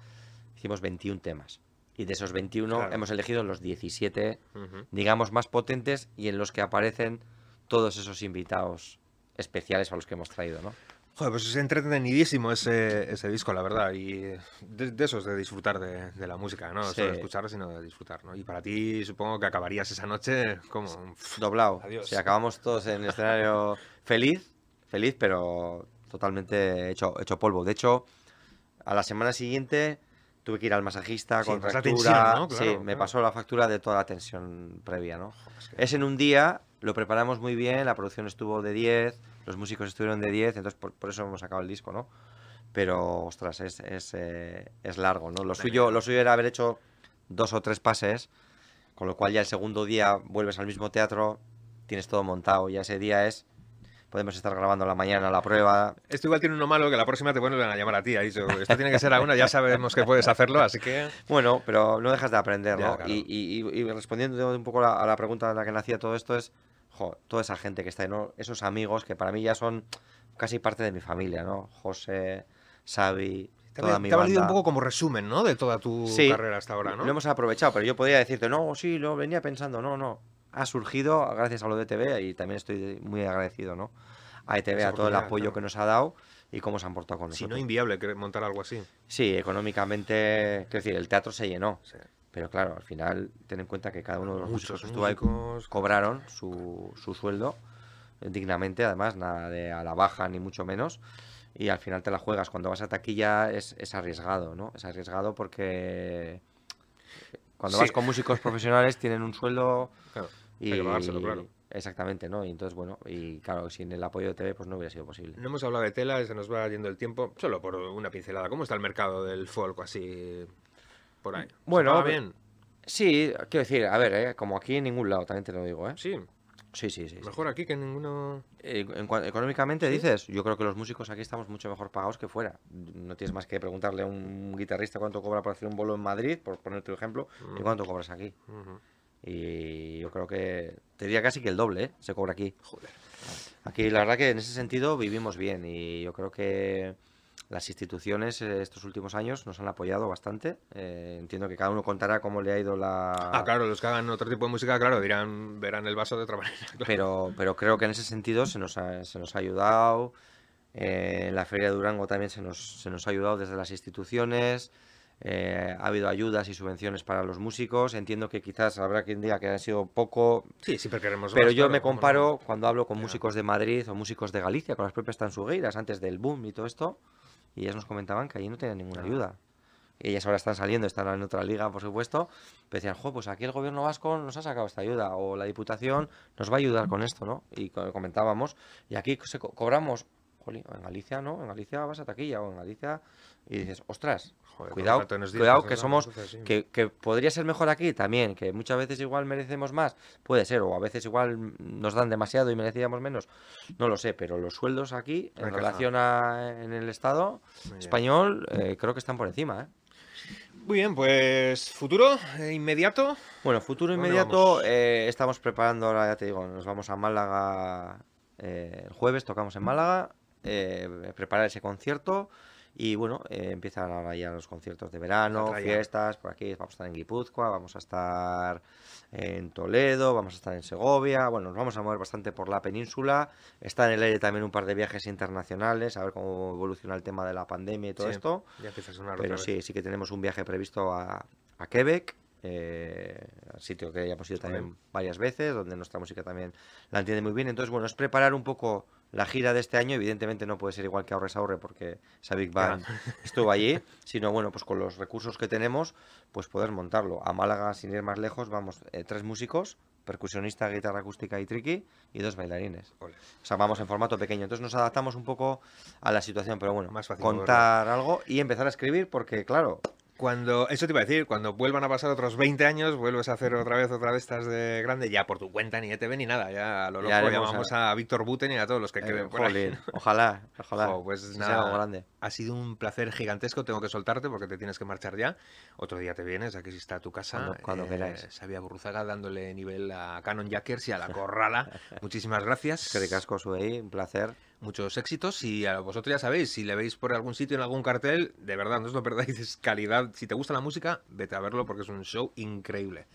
hicimos 21 temas. Y de esos 21 Claro. hemos elegido los 17, Ujú. digamos, más potentes y en los que aparecen todos esos invitados especiales a los que hemos traído, ¿no? Joder, pues es entretenidísimo ese, ese disco, la verdad. Y de, de eso es de disfrutar de, de la música, no Sí. solo escuchar, sino de disfrutar, ¿no? Y para ti supongo que acabarías esa noche como... Doblado. Adiós. Si acabamos todos en el escenario feliz, feliz, pero totalmente hecho, hecho polvo. De hecho, a la semana siguiente tuve que ir al masajista Sí, con pues la fractura. tensión, ¿no? sí, Claro, me pasó la factura de toda la tensión previa, ¿no? es que- Es en un día, lo preparamos muy bien, la producción estuvo de 10, los músicos estuvieron de 10, entonces por, por eso hemos sacado el disco, ¿no? Pero, ostras, es, es, eh, es largo, ¿no? Lo suyo, lo suyo era haber hecho dos o tres pases, con lo cual ya el segundo día vuelves al mismo teatro, tienes todo montado, ya ese día es... Podemos estar grabando la mañana la prueba. Esto igual tiene uno malo que la próxima te vuelven a llamar a ti. Ha dicho, esto tiene que ser a una, ya sabemos que puedes hacerlo, así que... Bueno, pero no dejas de aprender, Ya, ¿no? claro. Y, y- y- respondiendo un poco a la pregunta de la que nacía todo esto es, jo, toda esa gente que está ahí, ¿no? Esos amigos que para mí ya son casi parte de mi familia, ¿no? José, Xavi, Te toda mi te ha valido un poco como resumen, ¿no? De toda tu Sí, carrera hasta ahora, ¿no? Lo hemos aprovechado, pero yo podría decirte, no, sí, lo venía pensando, no, no. Ha surgido gracias a lo de TV y también estoy muy agradecido, ¿no? A ETV, a todo el apoyo claro. que nos ha dado y cómo se han portado con Si nosotros. no, inviable montar algo así. Sí, económicamente, quiero decir, el teatro se llenó. Sí. Pero claro, al final, ten en cuenta que cada uno de los músicos Muchos que estuvo ahí músicos... cobraron su, su sueldo eh, dignamente, además, nada de a la baja ni mucho menos. y al final te la juegas. Cuando vas a taquilla es, es arriesgado, ¿no? Es arriesgado porque cuando Sí. vas con músicos profesionales tienen un sueldo Claro, y hay que pagárselo, claro. exactamente, ¿no? Y entonces bueno, y claro, sin el apoyo de TV pues no hubiera sido posible. No hemos hablado de tela, se nos va yendo el tiempo. Solo por una pincelada. ¿Cómo está el mercado del folk así por ahí? ¿Se Bueno, bien. Sí, quiero decir, a ver, ¿eh? como aquí en ningún lado, también te lo digo, ¿eh? Sí, Sí, sí, sí. sí. mejor aquí que en ninguno. Eh, en económicamente ¿Sí? dices, yo creo que los músicos aquí estamos mucho mejor pagados que fuera. No tienes más que preguntarle a un guitarrista cuánto cobra por hacer un bolo en Madrid, por ponerte un ejemplo, y Mm. cuánto cobras aquí. Ujú. Y yo creo que te diría casi que el doble, ¿eh? Se cobra aquí. Joder. Aquí la verdad que en ese sentido vivimos bien y yo creo que las instituciones eh, estos últimos años nos han apoyado bastante. Eh, entiendo que cada uno contará cómo le ha ido la... Ah, claro, los que hagan otro tipo de música, claro, dirán, verán el vaso de otra manera. claro. pero, pero creo que en ese sentido se nos ha, se nos ha ayudado. eh, en la Feria de Durango también se nos, se nos ha ayudado desde las instituciones. Eh, ha habido ayudas y subvenciones para los músicos. Entiendo que quizás habrá quien diga que ha sido poco, Sí, siempre queremos pero más, yo claro, me no. comparo cuando hablo con músicos de Madrid o músicos de Galicia, con las propias tansugueiras, antes del boom y todo esto, y ellas nos comentaban que allí no tenían ninguna Ah. ayuda. Ellas ahora están saliendo, están en otra liga, por supuesto, pero decían, jo, pues aquí el gobierno vasco nos ha sacado esta ayuda, o la diputación nos va a ayudar con esto, ¿no? Y co- comentábamos, y aquí se co- cobramos, jolín, en Galicia no, en Galicia vas a taquilla, o en Galicia, y dices, ostras, Joder, cuidado, cuidado que somos, que, que podría ser mejor aquí también, que muchas veces igual merecemos más, puede ser, o a veces igual nos dan demasiado y merecíamos menos, no lo sé, pero los sueldos aquí, en Encaja. relación a en el Estado español, eh, creo que están por encima, ¿eh? Muy bien, pues futuro eh, inmediato. Bueno, futuro ¿Dónde inmediato, eh, estamos preparando, ahora ya te digo, nos vamos a Málaga eh, el jueves, tocamos en Málaga, eh, preparar ese concierto y bueno, eh, empiezan ahora ya los conciertos de verano, fiestas, por aquí vamos a estar en Guipúzcoa, vamos a estar en Toledo, vamos a estar en Segovia, bueno, nos vamos a mover bastante por la península, está en el aire también un par de viajes internacionales, a ver cómo evoluciona el tema de la pandemia y todo Sí, esto. Ya empieza a sonar Pero otra sí, vez. sí que tenemos un viaje previsto a, a Quebec, eh, sitio que ya hemos ido también varias veces, donde nuestra música también la entiende muy bien. Entonces, bueno, es preparar un poco la gira de este año. Evidentemente no puede ser igual que Ahorres Ahorre, porque esa Big estuvo allí, sino bueno, pues con los recursos que tenemos, pues poder montarlo. A Málaga, sin ir más lejos, vamos eh, tres músicos, percusionista, guitarra acústica y triqui, y dos bailarines. Ole. O sea, vamos en formato pequeño. Entonces nos adaptamos un poco a la situación, pero bueno, Más fácil contar algo y empezar a escribir, porque claro, Cuando, eso te iba a decir, cuando vuelvan a pasar otros 20 años, vuelves a hacer otra vez otra de estas de grande, ya por tu cuenta, ni ETV ni nada, ya a lo Ya llamamos a, Víctor Buten y a todos los que eh, queden por ahí. ojalá, ojalá. Pues nada, grande. ha sido un placer gigantesco, tengo que soltarte porque te tienes que marchar ya. Otro día te vienes, aquí está tu casa. Cuando- cuando queráis. Sabía Burruzaga dándole nivel a Canon Jackers y a la Corrala. Muchísimas gracias. Que ricasco ahí, un placer. Muchos éxitos y a vosotros ya sabéis, si le veis por algún sitio en algún cartel, de verdad, no os lo perdáis, es calidad. Si te gusta la música, vete a verlo porque es un show increíble.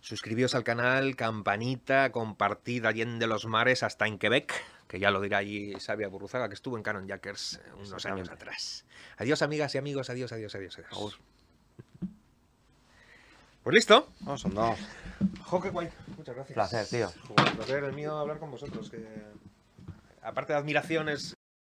Suscribíos al canal, campanita, compartid Allende los Mares hasta en Quebec, que ya lo dirá allí Sabia Burruzaga, que estuvo en Canon Jackers unos años atrás. Adiós, amigas y amigos, adiós, adiós, adiós, adiós. Pues listo. No, son dos. Jo, qué guay. Muchas gracias. Placer, tío. Jo, placer el mío hablar con vosotros, que aparte de admiración es